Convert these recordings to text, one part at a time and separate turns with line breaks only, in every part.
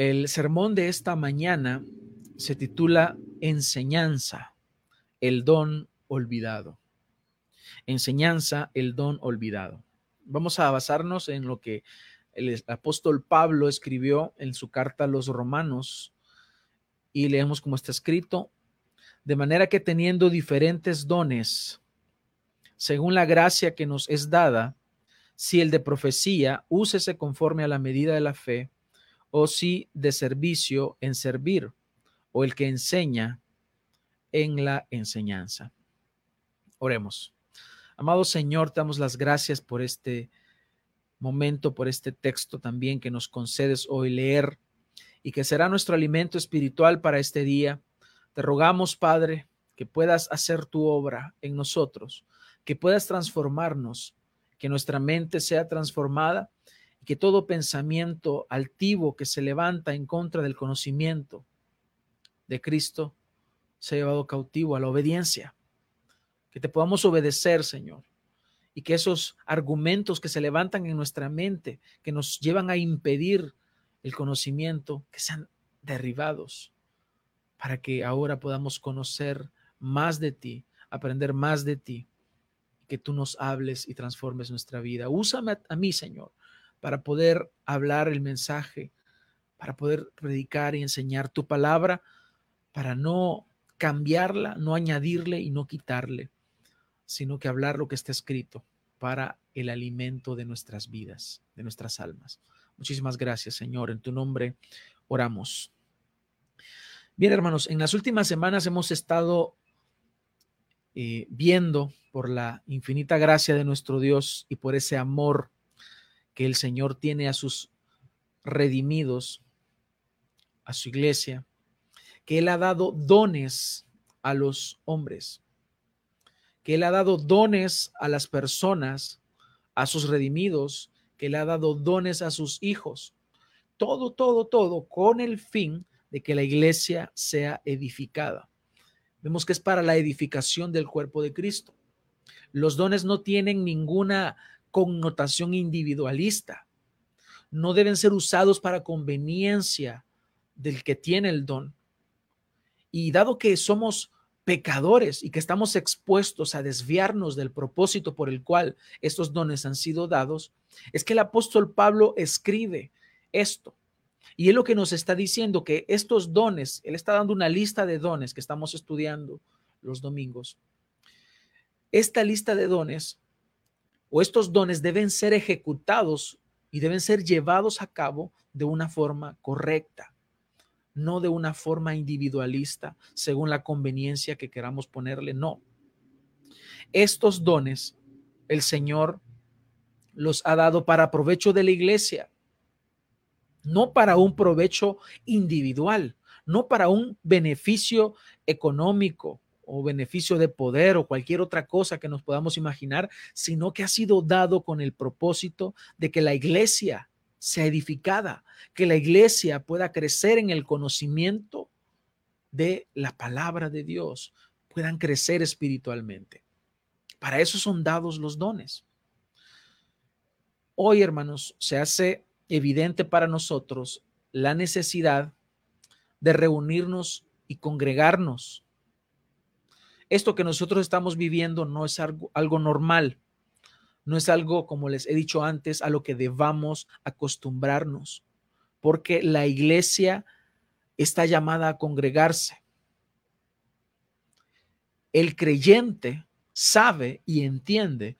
El sermón de esta mañana se titula Enseñanza, el don olvidado. Enseñanza, el don olvidado. Vamos a basarnos en lo que el apóstol Pablo escribió en su carta a los romanos y leemos como está escrito, de manera que teniendo diferentes dones, según la gracia que nos es dada, si el de profecía, úsese conforme a la medida de la fe, o si de servicio en servir, o el que enseña en la enseñanza. Oremos. Amado Señor, te damos las gracias por este momento, por este texto también que nos concedes hoy leer y que será nuestro alimento espiritual para este día. Te rogamos, Padre, que puedas hacer tu obra en nosotros, que puedas transformarnos, que nuestra mente sea transformada y que todo pensamiento altivo que se levanta en contra del conocimiento de Cristo sea llevado cautivo a la obediencia. Que te podamos obedecer, Señor, y que esos argumentos que se levantan en nuestra mente, que nos llevan a impedir el conocimiento, que sean derribados, para que ahora podamos conocer más de ti, aprender más de ti, que tú nos hables y transformes nuestra vida. Úsame a, mí, Señor, para poder hablar el mensaje, para poder predicar y enseñar tu palabra, para no cambiarla, no añadirle y no quitarle, sino que hablar lo que está escrito para el alimento de nuestras vidas, de nuestras almas. Muchísimas gracias, Señor. En tu nombre oramos. Bien, hermanos, en las últimas semanas hemos estado eh, viendo por la infinita gracia de nuestro Dios y por ese amor que el Señor tiene a sus redimidos, a su iglesia, que Él ha dado dones a los hombres, que Él ha dado dones a las personas, a sus redimidos, que le ha dado dones a sus hijos. Todo, todo, todo con el fin de que la iglesia sea edificada. Vemos que es para la edificación del cuerpo de Cristo. Los dones no tienen ninguna connotación individualista. No deben ser usados para conveniencia del que tiene el don. Y dado que somos pecadores y que estamos expuestos a desviarnos del propósito por el cual estos dones han sido dados, es que el apóstol Pablo escribe esto. Y es lo que nos está diciendo que estos dones, él está dando una lista de dones que estamos estudiando los domingos. Esta lista de dones o estos dones deben ser ejecutados y deben ser llevados a cabo de una forma correcta no de una forma individualista, según la conveniencia que queramos ponerle, no. Estos dones el Señor los ha dado para provecho de la iglesia, no para un provecho individual, no para un beneficio económico o beneficio de poder o cualquier otra cosa que nos podamos imaginar, sino que ha sido dado con el propósito de que la iglesia sea edificada, que la iglesia pueda crecer en el conocimiento de la palabra de Dios, puedan crecer espiritualmente. Para eso son dados los dones. Hoy, hermanos, se hace evidente para nosotros la necesidad de reunirnos y congregarnos. Esto que nosotros estamos viviendo no es algo, normal no es algo, como les he dicho antes, a lo que debamos acostumbrarnos, porque la iglesia está llamada a congregarse. El creyente sabe y entiende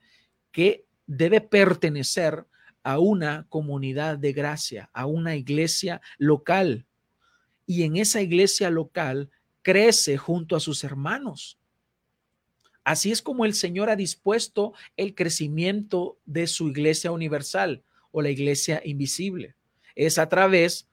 que debe pertenecer a una comunidad de gracia, a una iglesia local. Y en esa iglesia local crece junto a sus hermanos. Así es como el Señor ha dispuesto el crecimiento de su iglesia universal o la iglesia invisible. Es a través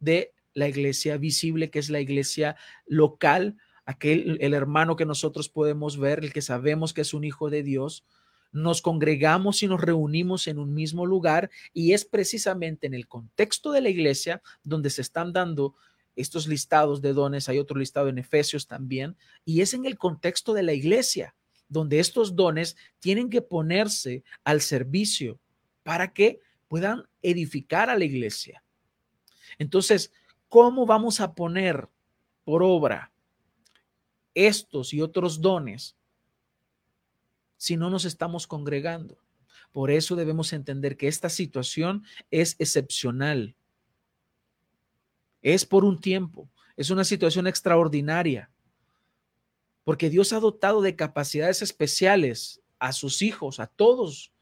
de la iglesia visible, que es la iglesia local, aquel el hermano que nosotros podemos ver, el que sabemos que es un hijo de Dios. Nos congregamos y nos reunimos en un mismo lugar y es precisamente en el contexto de la iglesia donde se están dando estos listados de dones, hay otro listado en Efesios también, y es en el contexto de la iglesia donde estos dones tienen que ponerse al servicio para que puedan edificar a la iglesia. Entonces, ¿cómo vamos a poner por obra estos y otros dones si no nos estamos congregando? Por eso debemos entender que esta situación es excepcional. Es por un tiempo, es una situación extraordinaria, porque Dios ha dotado de capacidades especiales a sus hijos, a todos.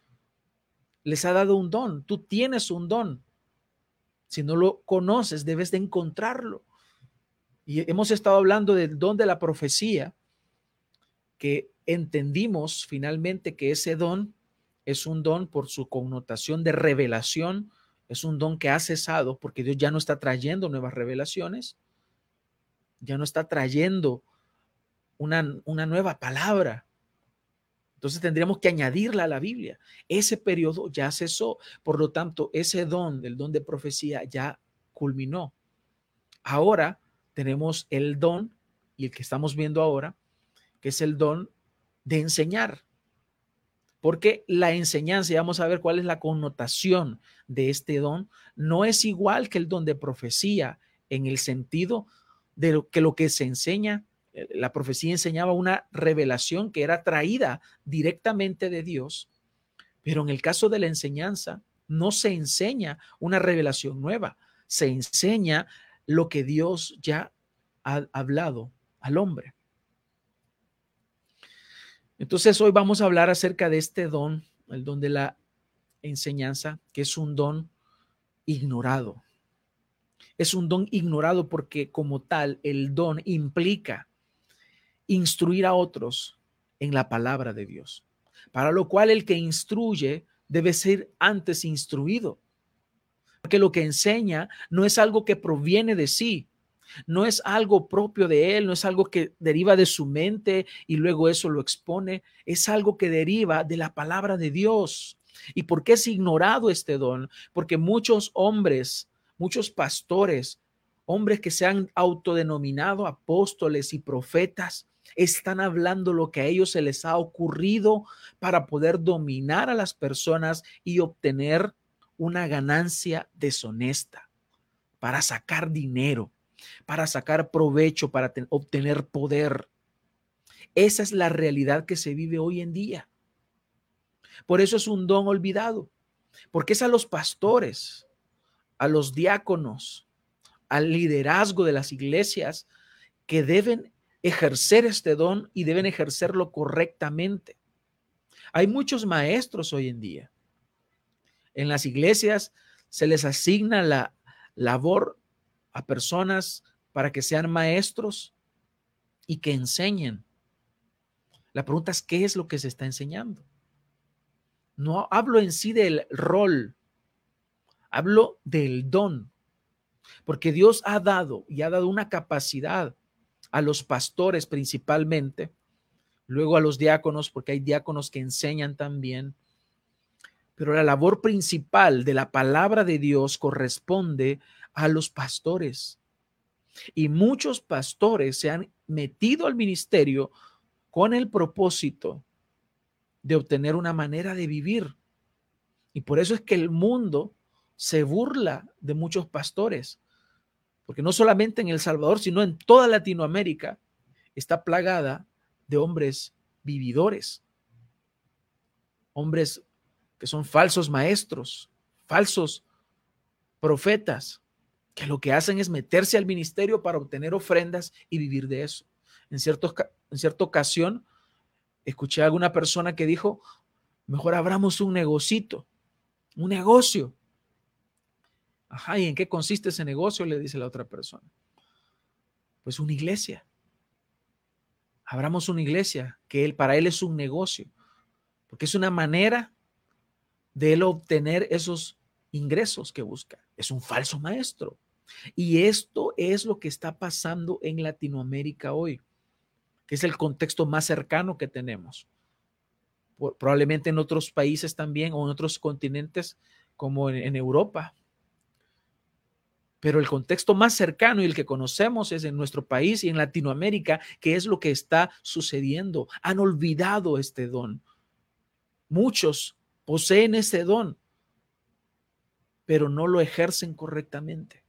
Les ha dado un don, tú tienes un don. Si no lo conoces, debes de encontrarlo. Y hemos estado hablando del don de la profecía, que entendimos finalmente que ese don es un don por su connotación de revelación, es un don que ha cesado porque Dios ya no está trayendo nuevas revelaciones, ya no está trayendo una, una nueva palabra. Entonces tendríamos que añadirla a la Biblia. Ese periodo ya cesó, por lo tanto, ese don, el don de profecía, ya culminó. Ahora tenemos el don, y el que estamos viendo ahora, que es el don de enseñar. Porque la enseñanza, y vamos a ver cuál es la connotación de este don, no es igual que el don de profecía en el sentido de lo que lo que se enseña, eh, la profecía enseñaba una revelación que era traída directamente de Dios, pero en el caso de la enseñanza no se enseña una revelación nueva, se enseña lo que Dios ya ha hablado al hombre. Entonces hoy vamos a hablar acerca de este don, el don de la enseñanza, que es un don ignorado. Es un don ignorado porque como tal el don implica instruir a otros en la palabra de Dios, para lo cual el que instruye debe ser antes instruido, porque lo que enseña no es algo que proviene de sí, no es algo propio de él, no es algo que deriva de su mente y luego eso lo expone, es algo que deriva de la palabra de Dios. ¿Y por qué es ignorado este don? Porque muchos hombres, muchos pastores, hombres que se han autodenominado apóstoles y profetas, están hablando lo que a ellos se les ha ocurrido para poder dominar a las personas y obtener una ganancia deshonesta, para sacar dinero para sacar provecho, para obtener poder. Esa es la realidad que se vive hoy en día. Por eso es un don olvidado, porque es a los pastores, a los diáconos, al liderazgo de las iglesias que deben ejercer este don y deben ejercerlo correctamente. Hay muchos maestros hoy en día. En las iglesias se les asigna la labor a personas para que sean maestros y que enseñen. La pregunta es, ¿qué es lo que se está enseñando? No hablo en sí del rol, hablo del don, porque Dios ha dado y ha dado una capacidad a los pastores principalmente, luego a los diáconos, porque hay diáconos que enseñan también, pero la labor principal de la palabra de Dios corresponde a los pastores. Y muchos pastores se han metido al ministerio con el propósito de obtener una manera de vivir. Y por eso es que el mundo se burla de muchos pastores, porque no solamente en El Salvador, sino en toda Latinoamérica está plagada de hombres vividores, hombres que son falsos maestros, falsos profetas, que lo que hacen es meterse al ministerio para obtener ofrendas y vivir de eso. En, en cierta ocasión, escuché a alguna persona que dijo, mejor abramos un negocito, un negocio. Ajá, ¿y en qué consiste ese negocio? Le dice la otra persona. Pues una iglesia. Abramos una iglesia, que él, para él es un negocio, porque es una manera de él obtener esos ingresos que busca. Es un falso maestro. Y esto es lo que está pasando en Latinoamérica hoy, que es el contexto más cercano que tenemos. Probablemente en otros países también o en otros continentes como en, Europa. Pero el contexto más cercano y el que conocemos es en nuestro país y en Latinoamérica, que es lo que está sucediendo. Han olvidado este don. Muchos poseen ese don, pero no lo ejercen correctamente.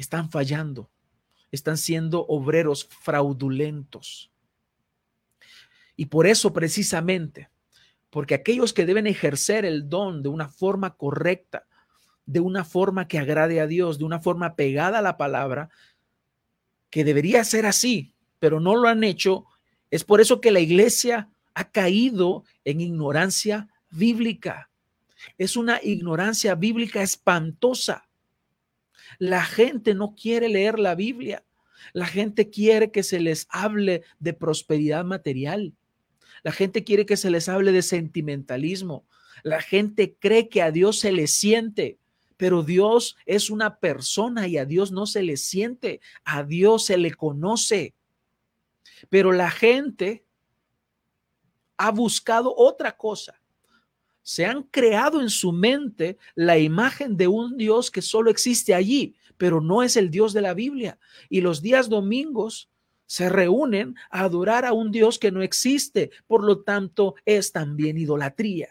Están fallando, están siendo obreros fraudulentos. Y por eso precisamente, porque aquellos que deben ejercer el don de una forma correcta, de una forma que agrade a Dios, de una forma pegada a la palabra, que debería ser así, pero no lo han hecho, es por eso que la iglesia ha caído en ignorancia bíblica. Es una ignorancia bíblica espantosa. La gente no quiere leer la Biblia. La gente quiere que se les hable de prosperidad material. La gente quiere que se les hable de sentimentalismo. La gente cree que a Dios se le siente, pero Dios es una persona y a Dios no se le siente, a Dios se le conoce. Pero la gente ha buscado otra cosa se han creado en su mente la imagen de un Dios que solo existe allí, pero no es el Dios de la Biblia. Y los días domingos se reúnen a adorar a un Dios que no existe, por lo tanto es también idolatría.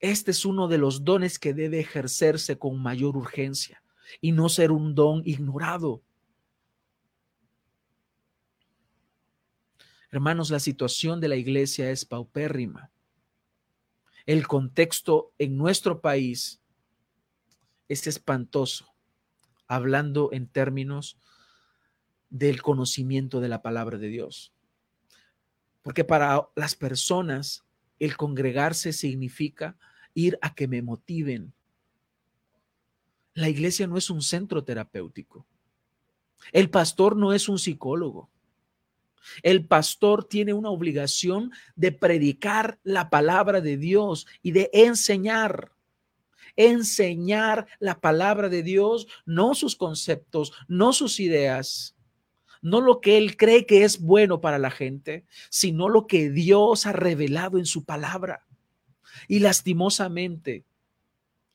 Este es uno de los dones que debe ejercerse con mayor urgencia y no ser un don ignorado. Hermanos, la situación de la iglesia es paupérrima el contexto en nuestro país es espantoso, hablando en términos del conocimiento de la palabra de Dios. Porque para las personas el congregarse significa ir a que me motiven. La iglesia no es un centro terapéutico. El pastor no es un psicólogo. El pastor tiene una obligación de predicar la palabra de Dios y de enseñar. Enseñar la palabra de Dios, no sus conceptos, no sus ideas, no lo que él cree que es bueno para la gente, sino lo que Dios ha revelado en su palabra. Y lastimosamente,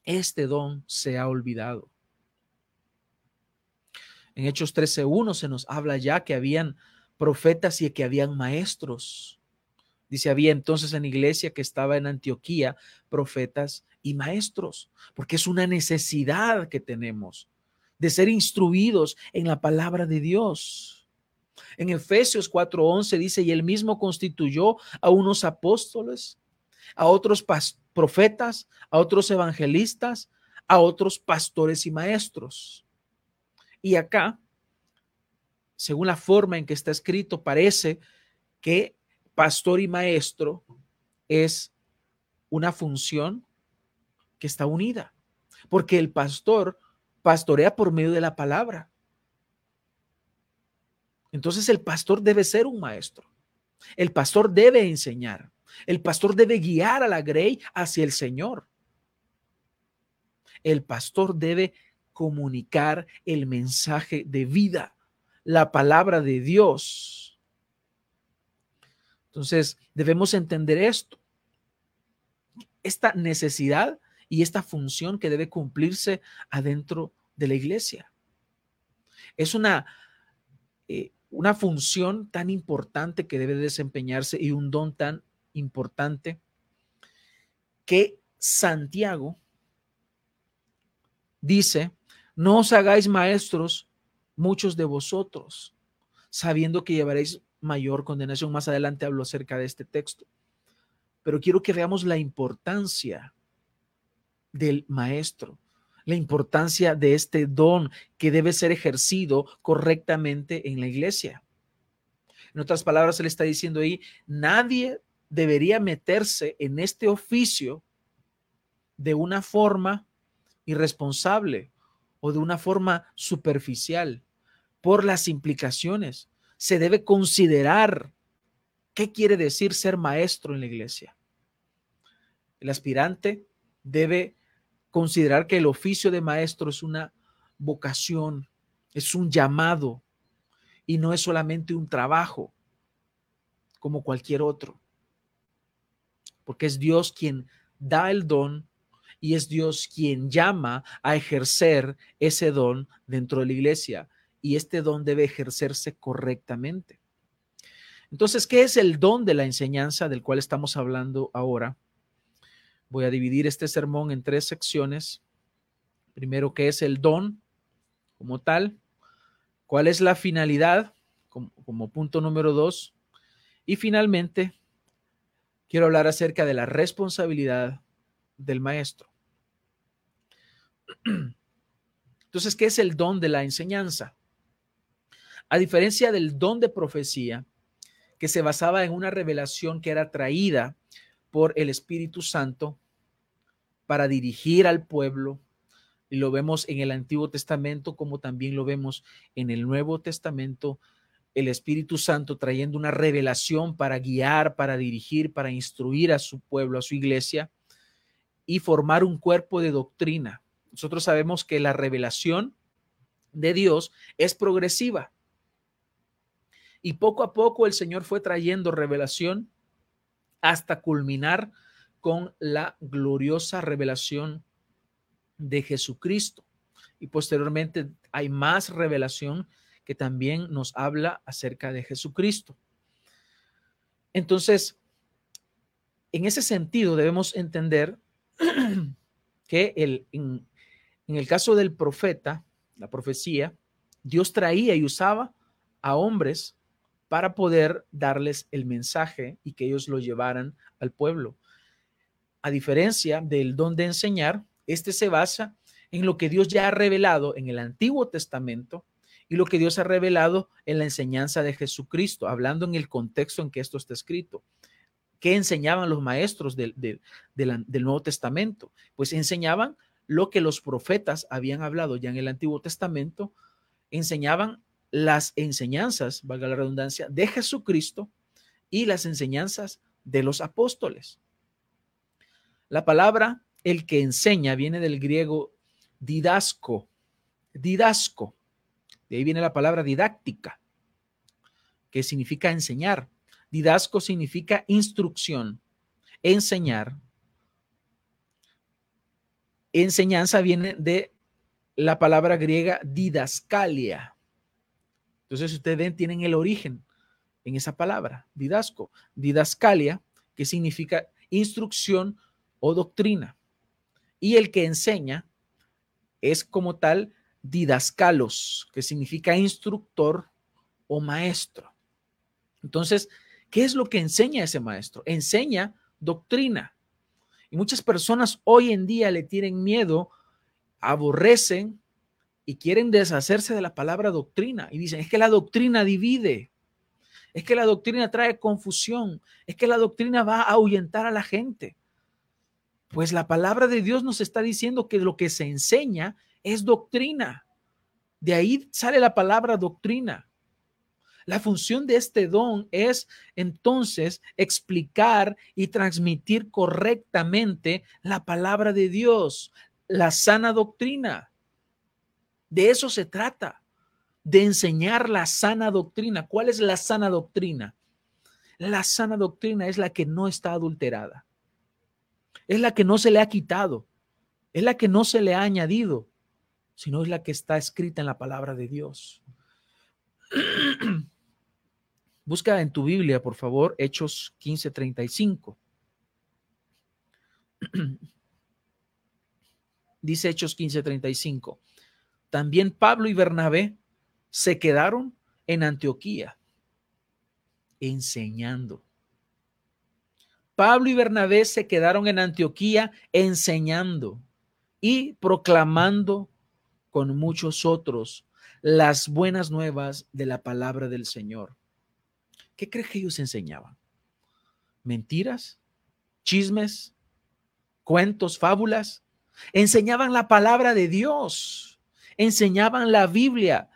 este don se ha olvidado. En Hechos 13.1 se nos habla ya que habían profetas y que habían maestros. Dice, había entonces en la iglesia que estaba en Antioquía profetas y maestros, porque es una necesidad que tenemos de ser instruidos en la palabra de Dios. En Efesios 4:11 dice, y él mismo constituyó a unos apóstoles, a otros profetas, a otros evangelistas, a otros pastores y maestros. Y acá según la forma en que está escrito, parece que pastor y maestro es una función que está unida, porque el pastor pastorea por medio de la palabra. Entonces el pastor debe ser un maestro. El pastor debe enseñar. El pastor debe guiar a la grey hacia el Señor. El pastor debe comunicar el mensaje de vida la palabra de Dios. Entonces, debemos entender esto, esta necesidad y esta función que debe cumplirse adentro de la iglesia. Es una, eh, una función tan importante que debe desempeñarse y un don tan importante que Santiago dice, no os hagáis maestros muchos de vosotros, sabiendo que llevaréis mayor condenación. Más adelante hablo acerca de este texto. Pero quiero que veamos la importancia del maestro, la importancia de este don que debe ser ejercido correctamente en la iglesia. En otras palabras, él está diciendo ahí, nadie debería meterse en este oficio de una forma irresponsable o de una forma superficial por las implicaciones. Se debe considerar qué quiere decir ser maestro en la iglesia. El aspirante debe considerar que el oficio de maestro es una vocación, es un llamado y no es solamente un trabajo como cualquier otro. Porque es Dios quien da el don y es Dios quien llama a ejercer ese don dentro de la iglesia y este don debe ejercerse correctamente. Entonces, ¿qué es el don de la enseñanza del cual estamos hablando ahora? Voy a dividir este sermón en tres secciones. Primero, ¿qué es el don como tal, cuál es la finalidad como, punto número dos, y finalmente quiero hablar acerca de la responsabilidad del maestro. Entonces, ¿qué es el don de la enseñanza? A diferencia del don de profecía, que se basaba en una revelación que era traída por el Espíritu Santo para dirigir al pueblo, y lo vemos en el Antiguo Testamento como también lo vemos en el Nuevo Testamento, el Espíritu Santo trayendo una revelación para guiar, para dirigir, para instruir a su pueblo, a su iglesia y formar un cuerpo de doctrina. Nosotros sabemos que la revelación de Dios es progresiva. Y poco a poco el Señor fue trayendo revelación hasta culminar con la gloriosa revelación de Jesucristo. Y posteriormente hay más revelación que también nos habla acerca de Jesucristo. Entonces, en ese sentido debemos entender que el, en, en el caso del profeta, la profecía, Dios traía y usaba a hombres para poder darles el mensaje y que ellos lo llevaran al pueblo. A diferencia del don de enseñar, este se basa en lo que Dios ya ha revelado en el Antiguo Testamento y lo que Dios ha revelado en la enseñanza de Jesucristo, hablando en el contexto en que esto está escrito. ¿Qué enseñaban los maestros del, del, Nuevo Testamento? Pues enseñaban lo que los profetas habían hablado ya en el Antiguo Testamento, enseñaban las enseñanzas, valga la redundancia, de Jesucristo y las enseñanzas de los apóstoles. La palabra el que enseña viene del griego didasco, didasco, de ahí viene la palabra didáctica, que significa enseñar. Didasco significa instrucción, enseñar. Enseñanza viene de la palabra griega didascalia. Entonces, ustedes ven, tienen el origen en esa palabra, didasco. Didascalia, que significa instrucción o doctrina. Y el que enseña es como tal didascalos, que significa instructor o maestro. Entonces, ¿qué es lo que enseña ese maestro? Enseña doctrina. Y muchas personas hoy en día le tienen miedo, aborrecen y quieren deshacerse de la palabra doctrina. Y dicen, es que la doctrina divide, es que la doctrina trae confusión, es que la doctrina va a ahuyentar a la gente. Pues la palabra de Dios nos está diciendo que lo que se enseña es doctrina. De ahí sale la palabra doctrina. La función de este don es entonces explicar y transmitir correctamente la palabra de Dios, la sana doctrina. De eso se trata, de enseñar la sana doctrina. ¿Cuál es la sana doctrina? La sana doctrina es la que no está adulterada, es la que no se le ha quitado, es la que no se le ha añadido, sino es la que está escrita en la palabra de Dios. Busca en tu Biblia, por favor, Hechos 15:35. Dice Hechos 15:35. También Pablo y Bernabé se quedaron en Antioquía enseñando. Pablo y Bernabé se quedaron en Antioquía enseñando y proclamando con muchos otros las buenas nuevas de la palabra del Señor. ¿Qué crees que ellos enseñaban? ¿Mentiras? ¿Chismes? ¿Cuentos? ¿Fábulas? Enseñaban la palabra de Dios, enseñaban la Biblia,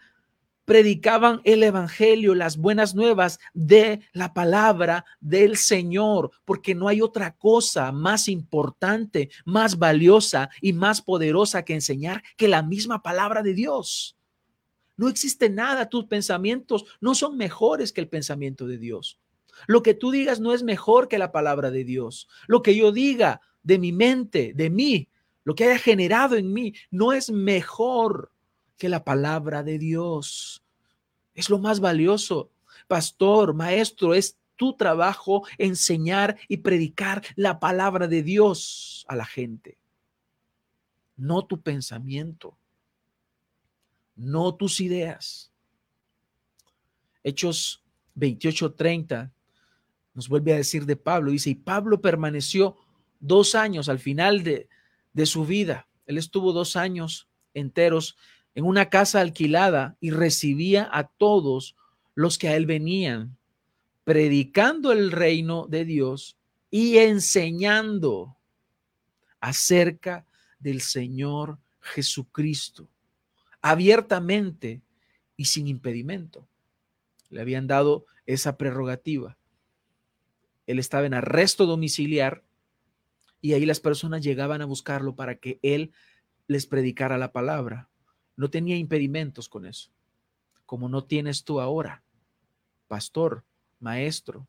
predicaban el Evangelio, las buenas nuevas de la palabra del Señor, porque no hay otra cosa más importante, más valiosa y más poderosa que enseñar que la misma palabra de Dios. No existe nada, tus pensamientos no son mejores que el pensamiento de Dios. Lo que tú digas no es mejor que la palabra de Dios. Lo que yo diga de mi mente, de mí, lo que haya generado en mí, no es mejor que la palabra de Dios. Es lo más valioso. Pastor, maestro, es tu trabajo enseñar y predicar la palabra de Dios a la gente, no tu pensamiento, no tus ideas. Hechos 28:30 nos vuelve a decir de Pablo, dice, y Pablo permaneció dos años al final de, de su vida. Él estuvo dos años enteros en una casa alquilada y recibía a todos los que a él venían, predicando el reino de Dios y enseñando acerca del Señor Jesucristo, abiertamente y sin impedimento. Le habían dado esa prerrogativa. Él estaba en arresto domiciliar y ahí las personas llegaban a buscarlo para que él les predicara la palabra. No tenía impedimentos con eso, como no tienes tú ahora, pastor, maestro,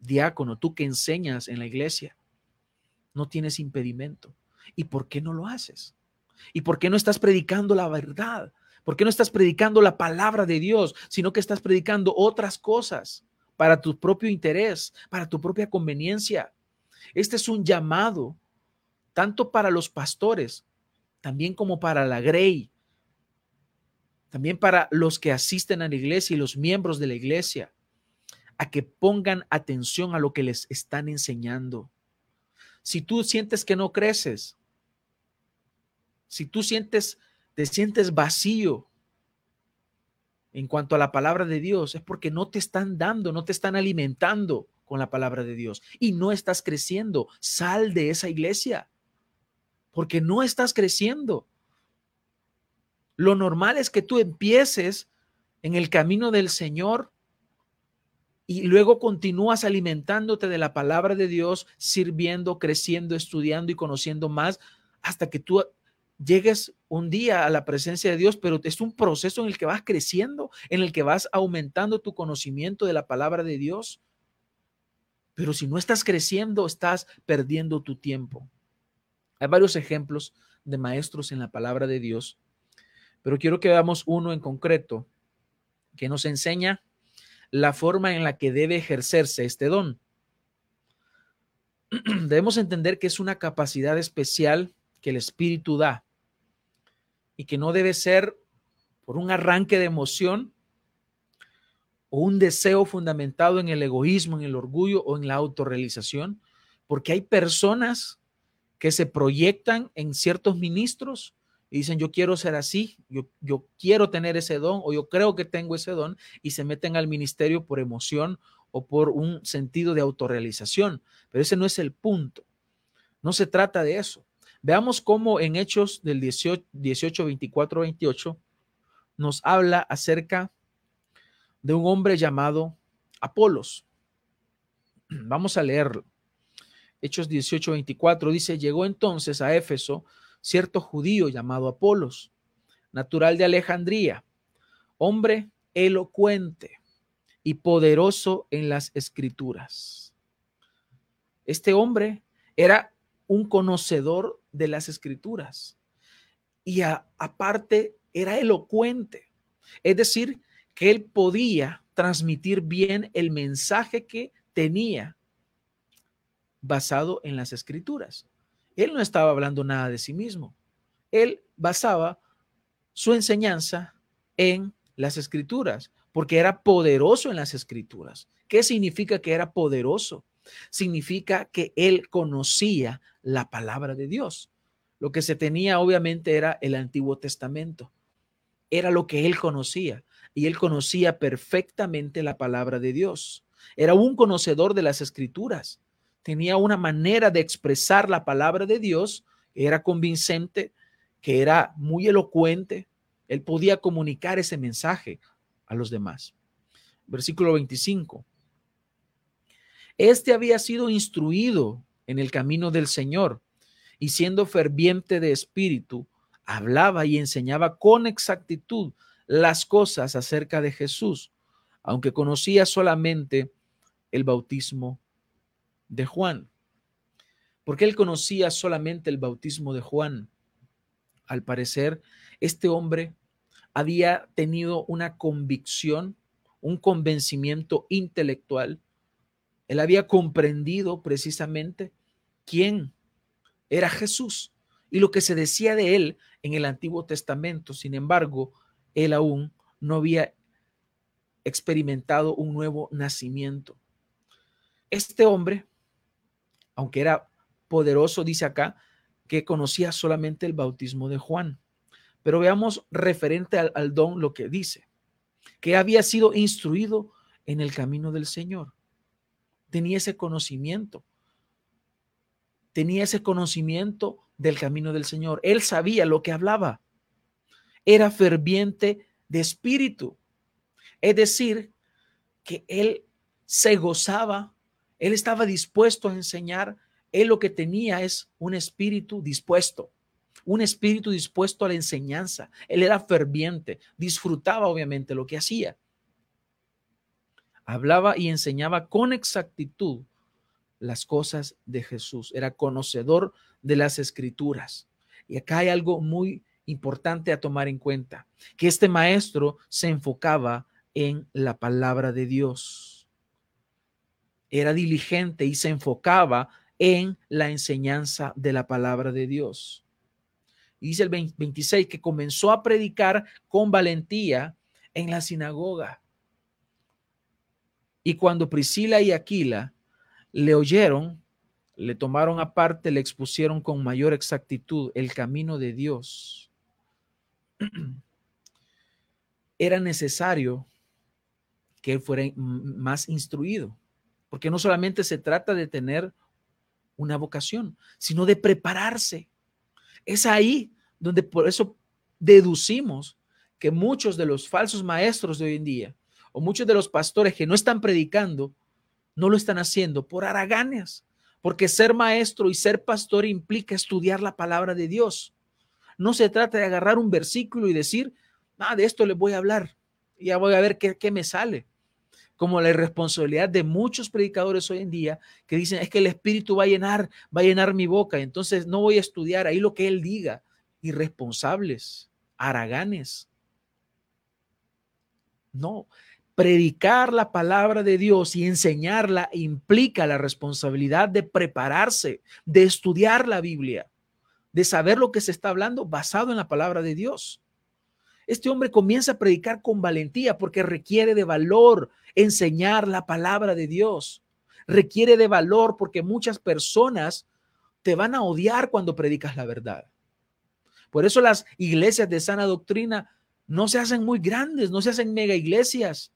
diácono, tú que enseñas en la iglesia, no tienes impedimento. ¿Y por qué no lo haces? ¿Y por qué no estás predicando la verdad? ¿Por qué no estás predicando la palabra de Dios, sino que estás predicando otras cosas para tu propio interés, para tu propia conveniencia? Este es un llamado tanto para los pastores, también como para la grey, también para los que asisten a la iglesia y los miembros de la iglesia, a que pongan atención a lo que les están enseñando. Si tú sientes que no creces, si tú sientes, te sientes vacío en cuanto a la palabra de Dios, es porque no te están dando, no te están alimentando con la palabra de Dios y no estás creciendo. Sal de esa iglesia porque no estás creciendo. Lo normal es que tú empieces en el camino del Señor y luego continúas alimentándote de la palabra de Dios, sirviendo, creciendo, estudiando y conociendo más hasta que tú llegues un día a la presencia de Dios, pero es un proceso en el que vas creciendo, en el que vas aumentando tu conocimiento de la palabra de Dios. Pero si no estás creciendo, estás perdiendo tu tiempo. Hay varios ejemplos de maestros en la palabra de Dios, pero quiero que veamos uno en concreto que nos enseña la forma en la que debe ejercerse este don. Debemos entender que es una capacidad especial que el Espíritu da y que no debe ser por un arranque de emoción o un deseo fundamentado en el egoísmo, en el orgullo o en la autorrealización, porque hay personas que se proyectan en ciertos ministros y dicen, yo quiero ser así, yo, yo quiero tener ese don o yo creo que tengo ese don y se meten al ministerio por emoción o por un sentido de autorrealización. Pero ese no es el punto. No se trata de eso. Veamos cómo en Hechos del 18, 18 24, 28 nos habla acerca de un hombre llamado Apolos. Vamos a leerlo. Hechos 18, 24 dice, llegó entonces a Éfeso cierto judío llamado Apolos, natural de Alejandría, hombre elocuente y poderoso en las escrituras. Este hombre era un conocedor de las escrituras y aparte era elocuente, es decir, que él podía transmitir bien el mensaje que tenía basado en las escrituras. Él no estaba hablando nada de sí mismo. Él basaba su enseñanza en las escrituras, porque era poderoso en las escrituras. ¿Qué significa que era poderoso? Significa que él conocía la palabra de Dios. Lo que se tenía obviamente era el Antiguo Testamento. Era lo que él conocía y él conocía perfectamente la palabra de Dios. Era un conocedor de las escrituras. Tenía una manera de expresar la palabra de Dios, era convincente, que era muy elocuente. Él podía comunicar ese mensaje a los demás. Versículo 25. Este había sido instruido en el camino del Señor y siendo ferviente de espíritu, hablaba y enseñaba con exactitud las cosas acerca de Jesús, aunque conocía solamente el bautismo de Juan. Porque él conocía solamente el bautismo de Juan. Al parecer, este hombre había tenido una convicción, un convencimiento intelectual. Él había comprendido precisamente quién era Jesús y lo que se decía de él en el Antiguo Testamento. Sin embargo, él aún no había experimentado un nuevo nacimiento. Este hombre, aunque era poderoso, dice acá, que conocía solamente el bautismo de Juan. Pero veamos referente al, don lo que dice, que había sido instruido en el camino del Señor. Tenía ese conocimiento. Tenía ese conocimiento del camino del Señor. Él sabía lo que hablaba. Era ferviente de espíritu. Es decir, que él se gozaba, él estaba dispuesto a enseñar, él lo que tenía es un espíritu dispuesto, un espíritu dispuesto a la enseñanza. Él era ferviente, disfrutaba obviamente lo que hacía. Hablaba y enseñaba con exactitud las cosas de Jesús, era conocedor de las escrituras. Y acá hay algo muy importante a tomar en cuenta, que este maestro se enfocaba en la palabra de Dios. Era diligente y se enfocaba en la enseñanza de la palabra de Dios. dice el 26 que comenzó a predicar con valentía en la sinagoga. Y cuando Priscila y Aquila le oyeron, le tomaron aparte, le expusieron con mayor exactitud el camino de Dios. Era necesario que él fuera más instruido, porque no solamente se trata de tener una vocación, sino de prepararse. Es ahí donde por eso deducimos que muchos de los falsos maestros de hoy en día o muchos de los pastores que no están predicando, no lo están haciendo por haraganes, porque ser maestro y ser pastor implica estudiar la palabra de Dios. No se trata de agarrar un versículo y decir, ah, de esto les voy a hablar, ya voy a ver qué, me sale como la irresponsabilidad de muchos predicadores hoy en día que dicen es que el Espíritu va a llenar, va a llenar mi boca, entonces no voy a estudiar ahí lo que Él diga. Irresponsables, haraganes. No, predicar la palabra de Dios y enseñarla implica la responsabilidad de prepararse, de estudiar la Biblia, de saber lo que se está hablando basado en la palabra de Dios. Este hombre comienza a predicar con valentía porque requiere de valor enseñar la palabra de Dios. Requiere de valor porque muchas personas te van a odiar cuando predicas la verdad. Por eso las iglesias de sana doctrina no se hacen muy grandes, no se hacen mega iglesias,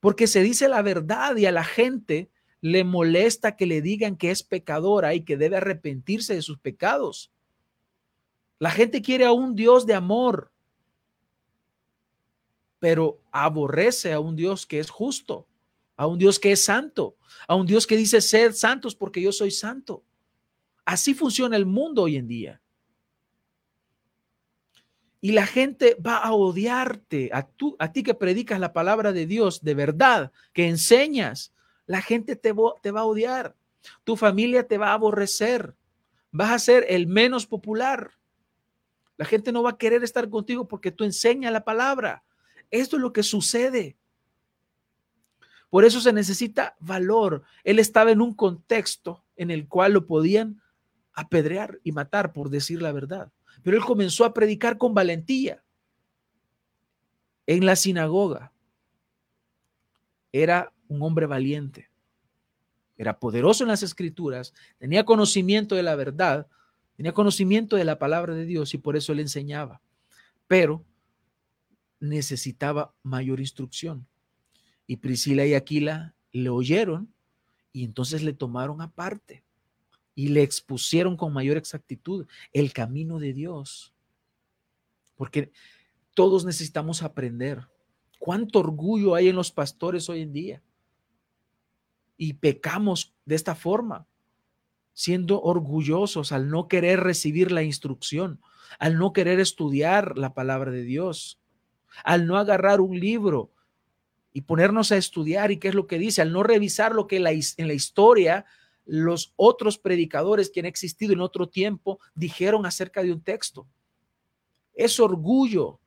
porque se dice la verdad y a la gente le molesta que le digan que es pecadora y que debe arrepentirse de sus pecados. La gente quiere a un Dios de amor, pero aborrece a un Dios que es justo, a un Dios que es santo, a un Dios que dice, sed santos porque yo soy santo. Así funciona el mundo hoy en día. Y la gente va a odiarte, a, tú, a ti que predicas la palabra de Dios de verdad, que enseñas, la gente te, va a odiar, tu familia te va a aborrecer, vas a ser el menos popular. La gente no va a querer estar contigo porque tú enseñas la palabra. Esto es lo que sucede. Por eso se necesita valor. Él estaba en un contexto en el cual lo podían apedrear y matar por decir la verdad. Pero él comenzó a predicar con valentía en la sinagoga. Era un hombre valiente. Era poderoso en las escrituras, tenía conocimiento de la verdad, tenía conocimiento de la palabra de Dios y por eso él enseñaba. Pero necesitaba mayor instrucción. Y Priscila y Aquila le oyeron y entonces le tomaron aparte y le expusieron con mayor exactitud el camino de Dios. Porque todos necesitamos aprender. ¿Cuánto orgullo hay en los pastores hoy en día? Y pecamos de esta forma, siendo orgullosos al no querer recibir la instrucción, al no querer estudiar la palabra de Dios al no agarrar un libro y ponernos a estudiar y qué es lo que dice, al no revisar lo que en la historia los otros predicadores que han existido en otro tiempo dijeron acerca de un texto. Es orgullo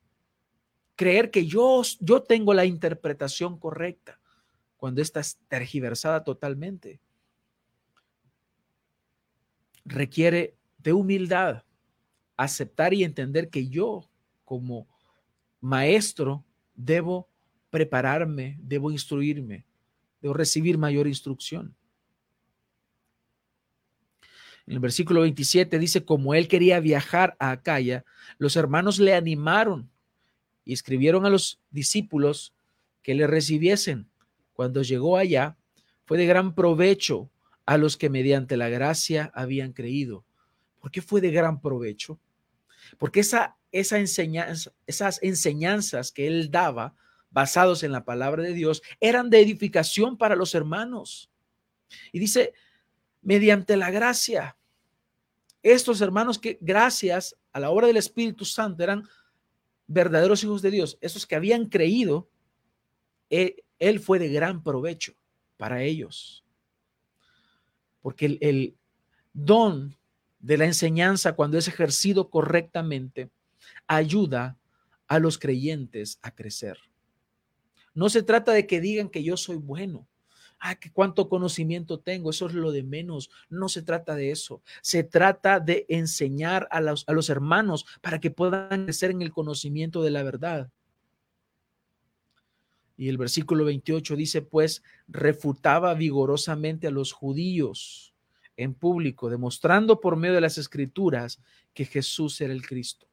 creer que yo, yo tengo la interpretación correcta cuando está tergiversada totalmente. Requiere de humildad aceptar y entender que yo como maestro, debo prepararme, debo instruirme, debo recibir mayor instrucción. En el versículo 27 dice, como él quería viajar a Acaya, los hermanos le animaron y escribieron a los discípulos que le recibiesen. Cuando llegó allá, fue de gran provecho a los que mediante la gracia habían creído. ¿Por qué fue de gran provecho? Porque esa, esa enseñanza, esas enseñanzas que él daba, basados en la palabra de Dios, eran de edificación para los hermanos. Y dice, mediante la gracia. Estos hermanos que gracias a la obra del Espíritu Santo eran verdaderos hijos de Dios, esos que habían creído, eh, él, fue de gran provecho para ellos. Porque el, don de la enseñanza, cuando es ejercido correctamente, ayuda a los creyentes a crecer. No se trata de que digan que yo soy bueno ah, que cuánto conocimiento tengo, eso es lo de menos. No se trata de eso. Se trata de enseñar a los, a los hermanos para que puedan crecer en el conocimiento de la verdad. Y el versículo 28 dice, pues refutaba vigorosamente a los judíos en público, demostrando por medio de las escrituras que Jesús era el Cristo.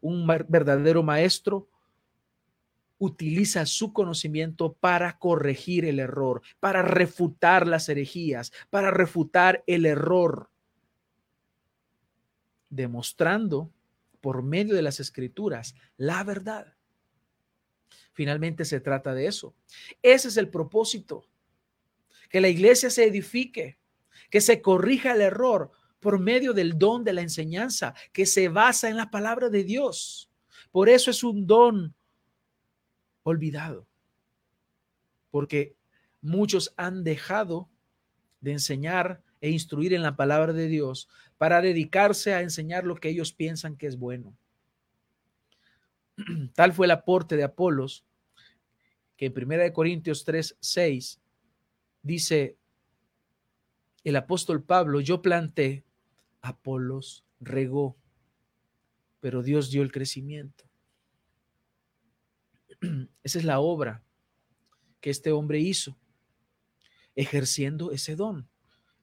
Un verdadero maestro utiliza su conocimiento para corregir el error, para refutar las herejías, para refutar el error, demostrando por medio de las escrituras la verdad. Finalmente se trata de eso. Ese es el propósito, que la iglesia se edifique, que se corrija el error por medio del don de la enseñanza, que se basa en la palabra de Dios. Por eso es un don olvidado, porque muchos han dejado de enseñar e instruir en la palabra de Dios para dedicarse a enseñar lo que ellos piensan que es bueno. Tal fue el aporte de Apolos, que en 1 Corintios 3, 6 dice el apóstol Pablo, yo planté, Apolos regó, pero Dios dio el crecimiento. Esa es la obra que este hombre hizo, ejerciendo ese don,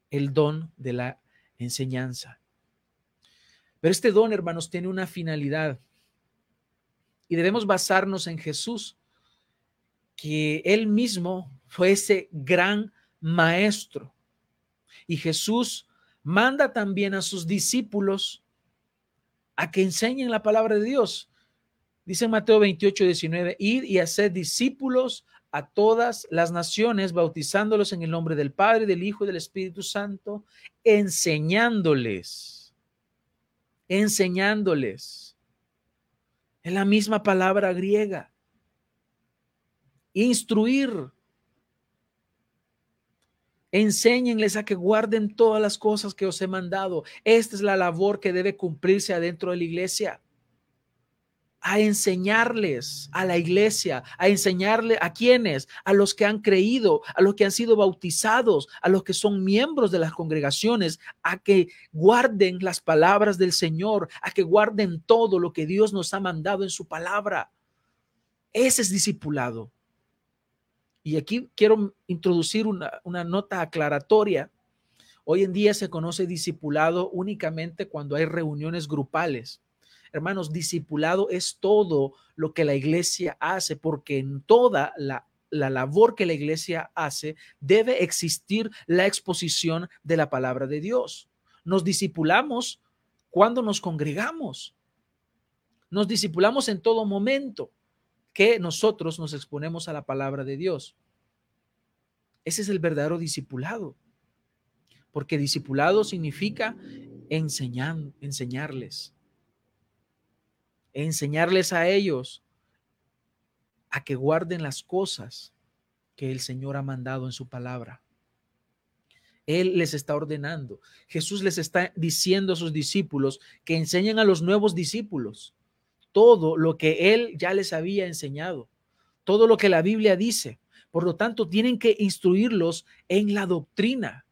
el don de la enseñanza. Pero este don, hermanos, tiene una finalidad y debemos basarnos en Jesús, que él mismo fue ese gran maestro. Y Jesús manda también a sus discípulos a que enseñen la palabra de Dios. Dice Mateo 28, 19, id y haced discípulos a todas las naciones, bautizándolos en el nombre del Padre, del Hijo y del Espíritu Santo, enseñándoles, enseñándoles. Es la misma palabra griega. Instruir. Enséñenles a que guarden todas las cosas que os he mandado. Esta es la labor que debe cumplirse adentro de la iglesia a enseñarles a la iglesia, a enseñarle a quienes, a los que han creído, a los que han sido bautizados, a los que son miembros de las congregaciones, a que guarden las palabras del Señor, a que guarden todo lo que Dios nos ha mandado en su palabra. Ese es discipulado. Y aquí quiero introducir una, una nota aclaratoria. Hoy en día se conoce discipulado únicamente cuando hay reuniones grupales Hermanos, discipulado es todo lo que la iglesia hace, porque en toda la, labor que la iglesia hace debe existir la exposición de la palabra de Dios. Nos discipulamos cuando nos congregamos. Nos discipulamos en todo momento que nosotros nos exponemos a la palabra de Dios. Ese es el verdadero discipulado. Porque discipulado significa enseñar, enseñarles enseñarles a ellos a que guarden las cosas que el Señor ha mandado en su palabra. Él les está ordenando. Jesús les está diciendo a sus discípulos que enseñen a los nuevos discípulos todo lo que Él ya les había enseñado, todo lo que la Biblia dice. Por lo tanto, tienen que instruirlos en la doctrina.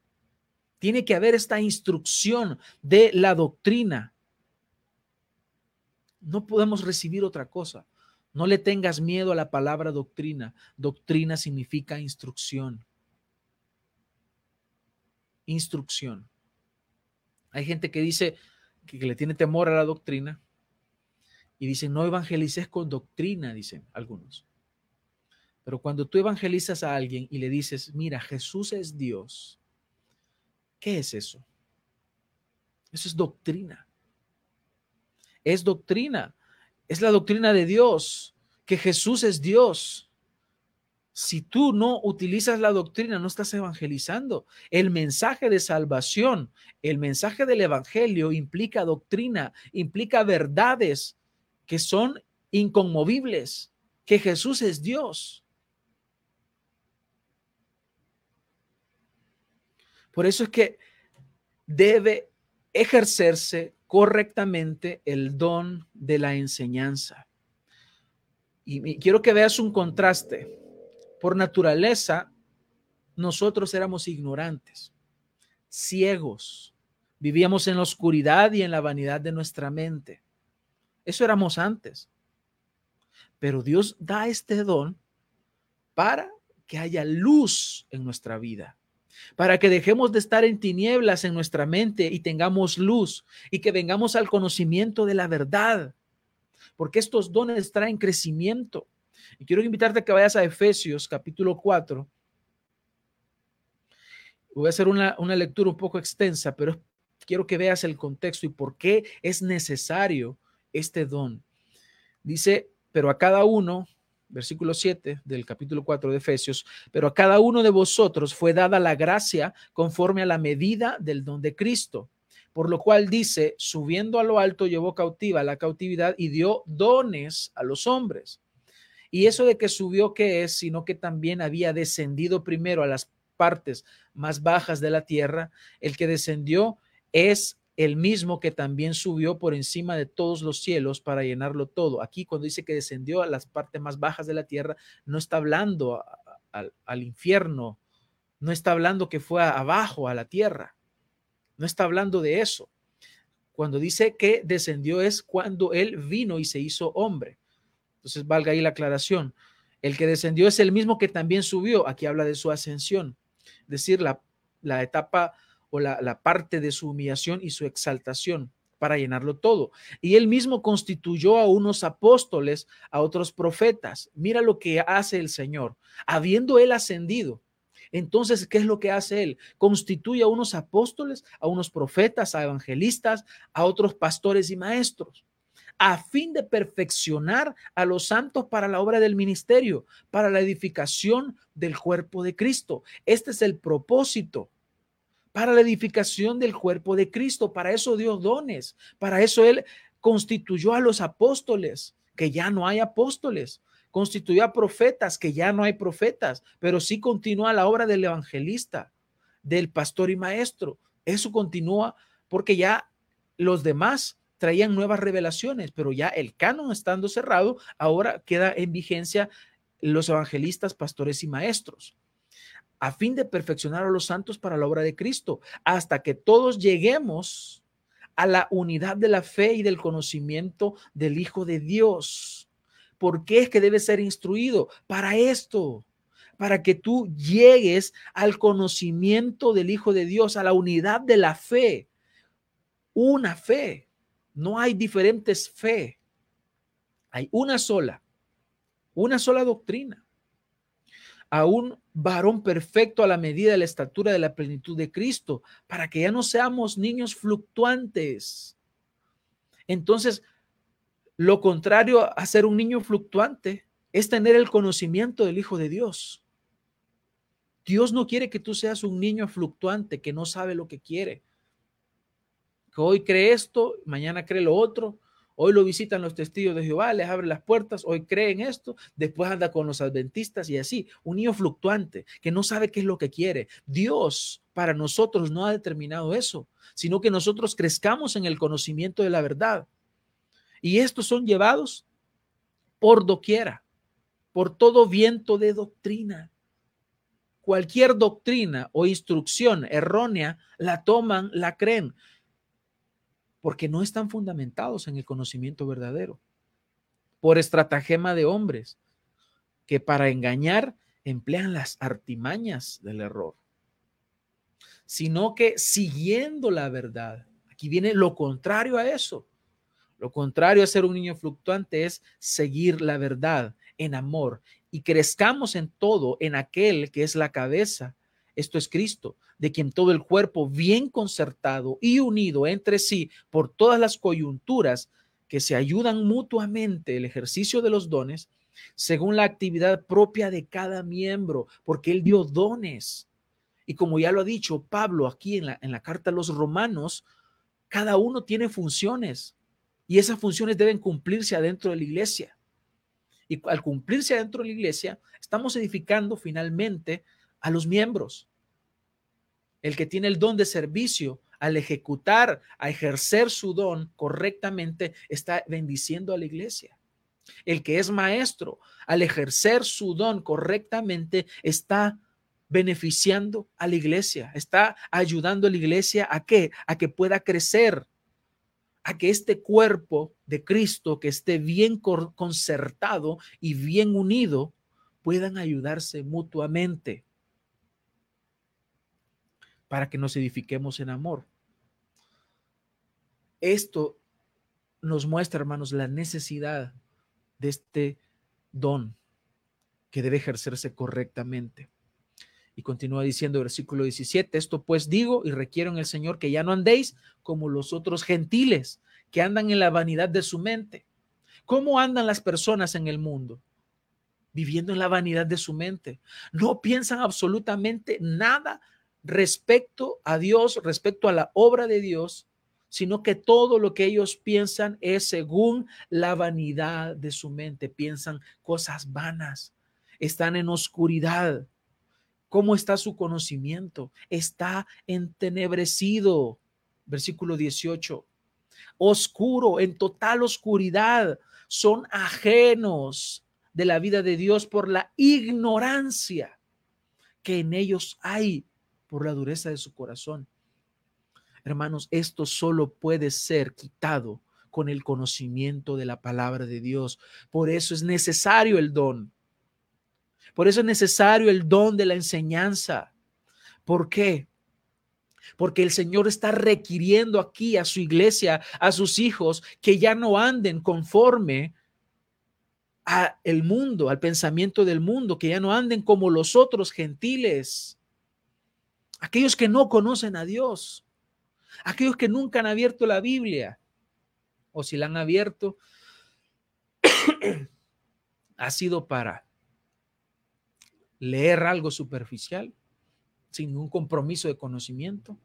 Tiene que haber esta instrucción de la doctrina no podemos recibir otra cosa. No le tengas miedo a la palabra doctrina. Doctrina significa instrucción. Instrucción. Hay gente que dice que, le tiene temor a la doctrina y dice, no evangelices con doctrina, dicen algunos. Pero cuando tú evangelizas a alguien y le dices, mira, Jesús es Dios, ¿qué es eso? Eso es doctrina. Es doctrina. Es la doctrina de Dios, que Jesús es Dios. Si tú no utilizas la doctrina, no estás evangelizando. El mensaje de salvación, el mensaje del evangelio implica doctrina, implica verdades que son inconmovibles, que Jesús es Dios. Por eso es que debe ejercerse correctamente el don de la enseñanza. Y quiero que veas un contraste. Por naturaleza, nosotros éramos ignorantes, ciegos, vivíamos en la oscuridad y en la vanidad de nuestra mente. Eso éramos antes. Pero Dios da este don para que haya luz en nuestra vida para que dejemos de estar en tinieblas en nuestra mente y tengamos luz y que vengamos al conocimiento de la verdad, porque estos dones traen crecimiento. Y quiero invitarte a que vayas a Efesios capítulo 4. Voy a hacer una, una lectura un poco extensa, pero quiero que veas el contexto y por qué es necesario este don. Dice, pero a cada uno versículo 7 del capítulo 4 de Efesios, pero a cada uno de vosotros fue dada la gracia conforme a la medida del don de Cristo. Por lo cual dice, subiendo a lo alto llevó cautiva la cautividad y dio dones a los hombres. Y eso de que subió, ¿qué es? Sino que también había descendido primero a las partes más bajas de la tierra. El que descendió es el mismo que también subió por encima de todos los cielos para llenarlo todo. Aquí cuando dice que descendió a las partes más bajas de la tierra, no está hablando al, infierno, no está hablando que fue abajo a la tierra, no está hablando de eso. Cuando dice que descendió es cuando él vino y se hizo hombre. Entonces valga ahí la aclaración. El que descendió es el mismo que también subió. Aquí habla de su ascensión. Es decir, la, la etapa o la, parte de su humillación y su exaltación para llenarlo todo. Y él mismo constituyó a unos apóstoles, a otros profetas. Mira lo que hace el Señor. Habiendo él ascendido, entonces, ¿qué es lo que hace él? Constituye a unos apóstoles, a unos profetas, a evangelistas, a otros pastores y maestros, a fin de perfeccionar a los santos para la obra del ministerio, para la edificación del cuerpo de Cristo. Este es el propósito para la edificación del cuerpo de Cristo. Para eso dio dones, para eso Él constituyó a los apóstoles, que ya no hay apóstoles, constituyó a profetas, que ya no hay profetas, pero sí continúa la obra del evangelista, del pastor y maestro. Eso continúa porque ya los demás traían nuevas revelaciones, pero ya el canon estando cerrado, ahora queda en vigencia los evangelistas, pastores y maestros a fin de perfeccionar a los santos para la obra de Cristo, hasta que todos lleguemos a la unidad de la fe y del conocimiento del Hijo de Dios. ¿Por qué es que debe ser instruido? Para esto, para que tú llegues al conocimiento del Hijo de Dios, a la unidad de la fe. Una fe. No hay diferentes fe. Hay una sola, una sola doctrina a un varón perfecto a la medida de la estatura de la plenitud de Cristo, para que ya no seamos niños fluctuantes. Entonces, lo contrario a ser un niño fluctuante es tener el conocimiento del Hijo de Dios. Dios no quiere que tú seas un niño fluctuante que no sabe lo que quiere. Que hoy cree esto, mañana cree lo otro, Hoy lo visitan los testigos de Jehová, les abre las puertas, hoy creen esto, después anda con los adventistas y así. Un niño fluctuante que no sabe qué es lo que quiere. Dios para nosotros no ha determinado eso, sino que nosotros crezcamos en el conocimiento de la verdad. Y estos son llevados por doquiera, por todo viento de doctrina. Cualquier doctrina o instrucción errónea la toman, la creen porque no están fundamentados en el conocimiento verdadero. por estratagema de hombres, que para engañar emplean las artimañas del error, sino que siguiendo la verdad. Aquí viene lo contrario a eso. Lo contrario a ser un niño fluctuante es seguir la verdad en amor y crezcamos en todo en aquel que es la cabeza. Esto es Cristo, de quien todo el cuerpo bien concertado y unido entre sí por todas las coyunturas que se ayudan mutuamente el ejercicio de los dones, según la actividad propia de cada miembro, porque Él dio dones. Y como ya lo ha dicho Pablo aquí en la, en la carta a los romanos, cada uno tiene funciones y esas funciones deben cumplirse adentro de la iglesia. Y al cumplirse adentro de la iglesia, estamos edificando finalmente a los miembros. El que tiene el don de servicio, al ejecutar, a ejercer su don correctamente, está bendiciendo a la iglesia. El que es maestro, al ejercer su don correctamente, está beneficiando a la iglesia, está ayudando a la iglesia a qué? A que pueda crecer, a que este cuerpo de Cristo que esté bien concertado y bien unido puedan ayudarse mutuamente para que nos edifiquemos en amor. Esto nos muestra, hermanos, la necesidad de este don que debe ejercerse correctamente. Y continúa diciendo versículo 17, esto pues digo y requiero en el Señor que ya no andéis como los otros gentiles que andan en la vanidad de su mente. ¿Cómo andan las personas en el mundo? Viviendo en la vanidad de su mente. No piensan absolutamente nada respecto a Dios, respecto a la obra de Dios, sino que todo lo que ellos piensan es según la vanidad de su mente. Piensan cosas vanas, están en oscuridad. ¿Cómo está su conocimiento? Está entenebrecido. Versículo 18. Oscuro, en total oscuridad. Son ajenos de la vida de Dios por la ignorancia que en ellos hay por la dureza de su corazón. Hermanos, esto solo puede ser quitado con el conocimiento de la palabra de Dios. Por eso es necesario el don. Por eso es necesario el don de la enseñanza. ¿Por qué? Porque el Señor está requiriendo aquí a su iglesia, a sus hijos, que ya no anden conforme a el mundo, al pensamiento del mundo, que ya no anden como los otros gentiles, aquellos que no conocen a Dios, aquellos que nunca han abierto la Biblia, o si la han abierto, ha sido para leer algo superficial, sin ningún compromiso de conocimiento.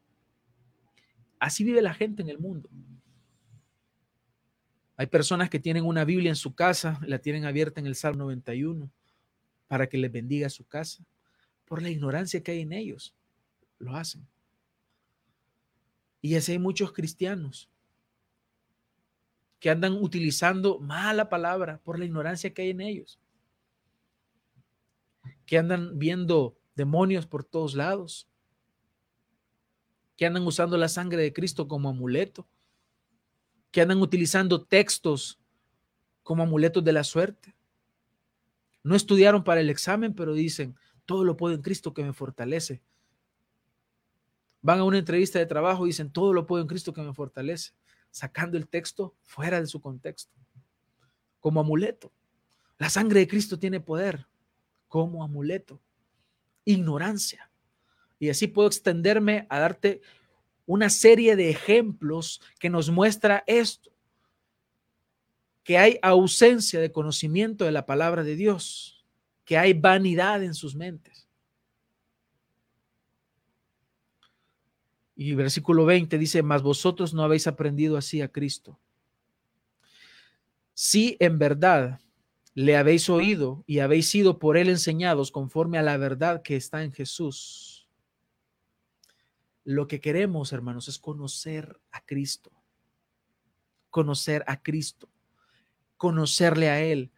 Así vive la gente en el mundo. Hay personas que tienen una Biblia en su casa, la tienen abierta en el Salmo 91 para que les bendiga su casa, por la ignorancia que hay en ellos. Lo hacen. Y así hay muchos cristianos que andan utilizando mala palabra por la ignorancia que hay en ellos, que andan viendo demonios por todos lados, que andan usando la sangre de Cristo como amuleto, que andan utilizando textos como amuletos de la suerte. No estudiaron para el examen, pero dicen, todo lo puedo en Cristo que me fortalece. Van a una entrevista de trabajo y dicen, todo lo puedo en Cristo que me fortalece, sacando el texto fuera de su contexto, como amuleto. La sangre de Cristo tiene poder como amuleto. Ignorancia. Y así puedo extenderme a darte una serie de ejemplos que nos muestra esto, que hay ausencia de conocimiento de la palabra de Dios, que hay vanidad en sus mentes. Y versículo 20 dice, mas vosotros no habéis aprendido así a Cristo. Si en verdad le habéis oído y habéis sido por él enseñados conforme a la verdad que está en Jesús. Lo que queremos, hermanos, es conocer a Cristo. Conocer a Cristo. Conocerle a Él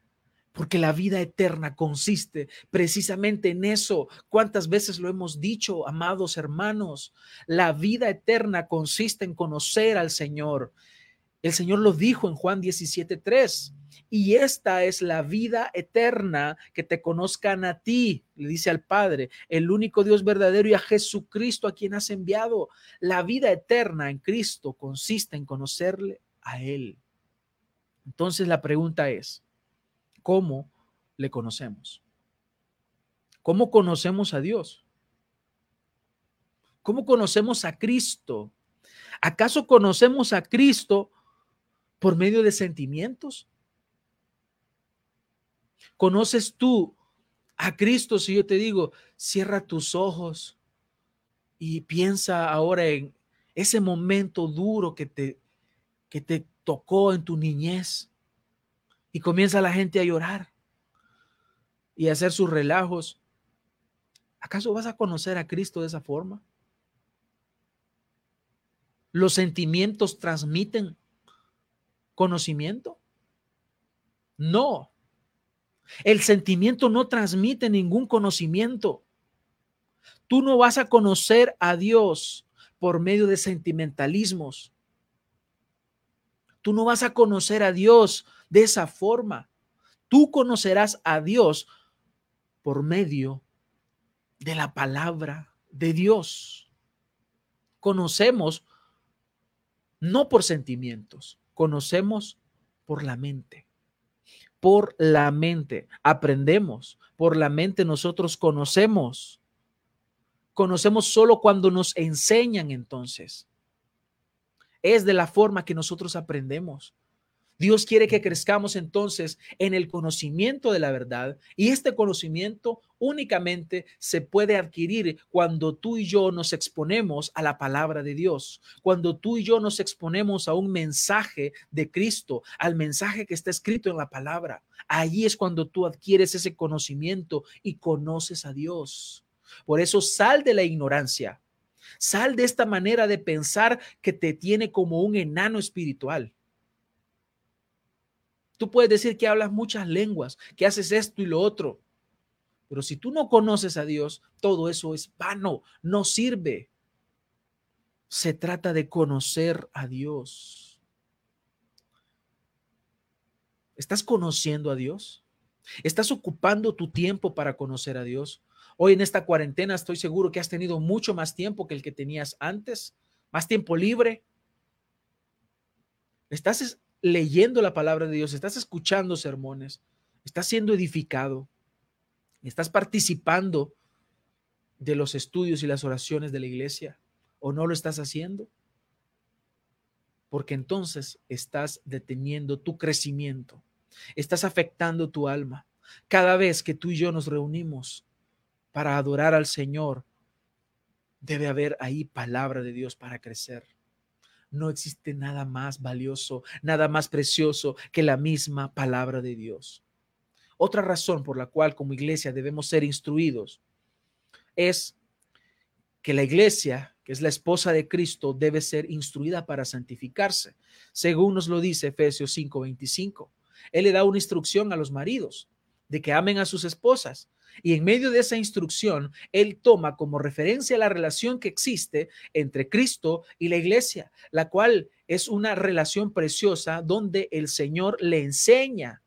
porque la vida eterna consiste precisamente en eso. ¿Cuántas veces lo hemos dicho, amados hermanos? La vida eterna consiste en conocer al Señor. El Señor lo dijo en Juan 17:3. Y esta es la vida eterna, que te conozcan a ti, le dice al Padre, el único Dios verdadero y a Jesucristo a quien has enviado. La vida eterna en Cristo consiste en conocerle a Él. Entonces la pregunta es, ¿cómo le conocemos? ¿Cómo conocemos a Dios? ¿Cómo conocemos a Cristo? ¿Acaso conocemos a Cristo por medio de sentimientos? ¿Conoces tú a Cristo si yo te digo, cierra tus ojos y piensa ahora en ese momento duro que te, que te tocó en tu niñez? Y comienza la gente a llorar y a hacer sus relajos. ¿Acaso vas a conocer a Cristo de esa forma? ¿Los sentimientos transmiten conocimiento? No. El sentimiento no transmite ningún conocimiento. Tú no vas a conocer a Dios por medio de sentimentalismos. Tú no vas a conocer a Dios de esa forma. Tú conocerás a Dios por medio de la palabra de Dios. Conocemos no por sentimientos, conocemos por la mente. Por la mente aprendemos, por la mente nosotros conocemos. Conocemos solo cuando nos enseñan entonces. Es de la forma que nosotros aprendemos. Dios quiere que crezcamos entonces en el conocimiento de la verdad y este conocimiento únicamente se puede adquirir cuando tú y yo nos exponemos a la palabra de Dios, cuando tú y yo nos exponemos a un mensaje de Cristo, al mensaje que está escrito en la palabra. Allí es cuando tú adquieres ese conocimiento y conoces a Dios. Por eso sal de la ignorancia, sal de esta manera de pensar que te tiene como un enano espiritual Tú puedes decir que hablas muchas lenguas, que haces esto y lo otro, pero si tú no conoces a Dios, todo eso es vano, no sirve. Se trata de conocer a Dios. ¿Estás conociendo a Dios? ¿Estás ocupando tu tiempo para conocer a Dios? Hoy en esta cuarentena estoy seguro que has tenido mucho más tiempo que el que tenías antes, más tiempo libre. ¿Estás leyendo la palabra de Dios, estás escuchando sermones, estás siendo edificado, estás participando de los estudios y las oraciones de la iglesia o no lo estás haciendo. Porque entonces estás deteniendo tu crecimiento, estás afectando tu alma. Cada vez que tú y yo nos reunimos para adorar al Señor, debe haber ahí palabra de Dios para crecer no existe nada más valioso, nada más precioso que la misma palabra de Dios. Otra razón por la cual como iglesia debemos ser instruidos es que la iglesia, que es la esposa de Cristo, debe ser instruida para santificarse, según nos lo dice Efesios 5:25. Él le da una instrucción a los maridos de que amen a sus esposas y en medio de esa instrucción, él toma como referencia la relación que existe entre Cristo y la iglesia, la cual es una relación preciosa donde el Señor le enseña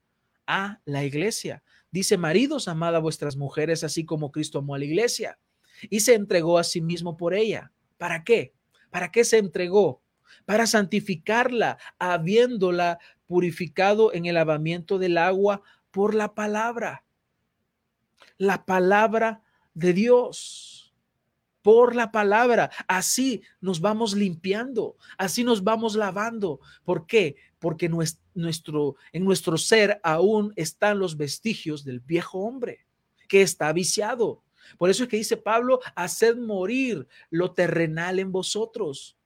a la iglesia. Dice, maridos, amad a vuestras mujeres así como Cristo amó a la iglesia y se entregó a sí mismo por ella. ¿Para qué? ¿Para qué se entregó? Para santificarla, habiéndola purificado en el lavamiento del agua por la palabra la palabra de Dios. Por la palabra. Así nos vamos limpiando, así nos vamos lavando. ¿Por qué? Porque en nuestro ser aún están los vestigios del viejo hombre que está viciado. Por eso es que dice Pablo, haced morir lo terrenal en vosotros.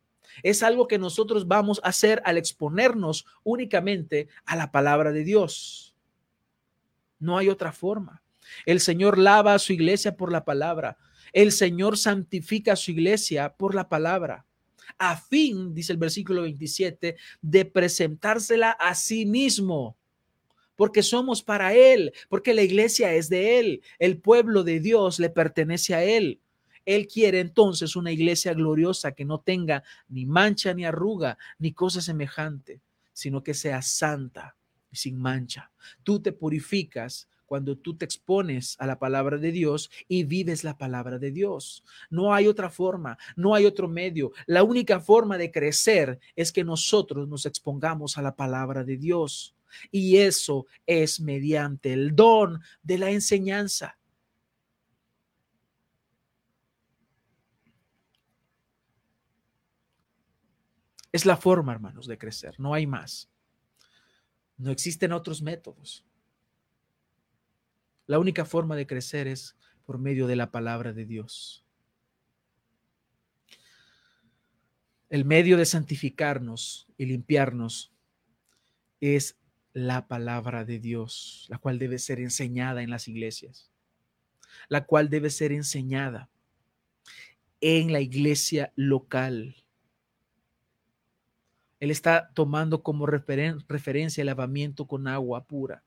Es algo que nosotros vamos a hacer al exponernos únicamente a la palabra de Dios. No hay otra forma. El Señor lava a su iglesia por la palabra. El Señor santifica a su iglesia por la palabra. A fin, dice el versículo 27, de presentársela a sí mismo. Porque somos para Él, porque la iglesia es de Él, el pueblo de Dios le pertenece a Él. Él quiere entonces una iglesia gloriosa que no tenga ni mancha ni arruga ni cosa semejante. sino que sea santa y sin mancha. Tú te purificas cuando tú te expones a la palabra de Dios y vives la palabra de Dios. No hay otra forma, no hay otro medio. La única forma de crecer es que nosotros nos expongamos a la palabra de Dios. Y eso es mediante el don de la enseñanza. Es la forma, hermanos, de crecer, no hay más. No existen otros métodos. La única forma de crecer es por medio de la palabra de Dios. El medio de santificarnos y limpiarnos es la palabra de Dios, la cual debe ser enseñada en las iglesias, la cual debe ser enseñada en la iglesia local. Él está tomando como referencia el lavamiento con agua pura.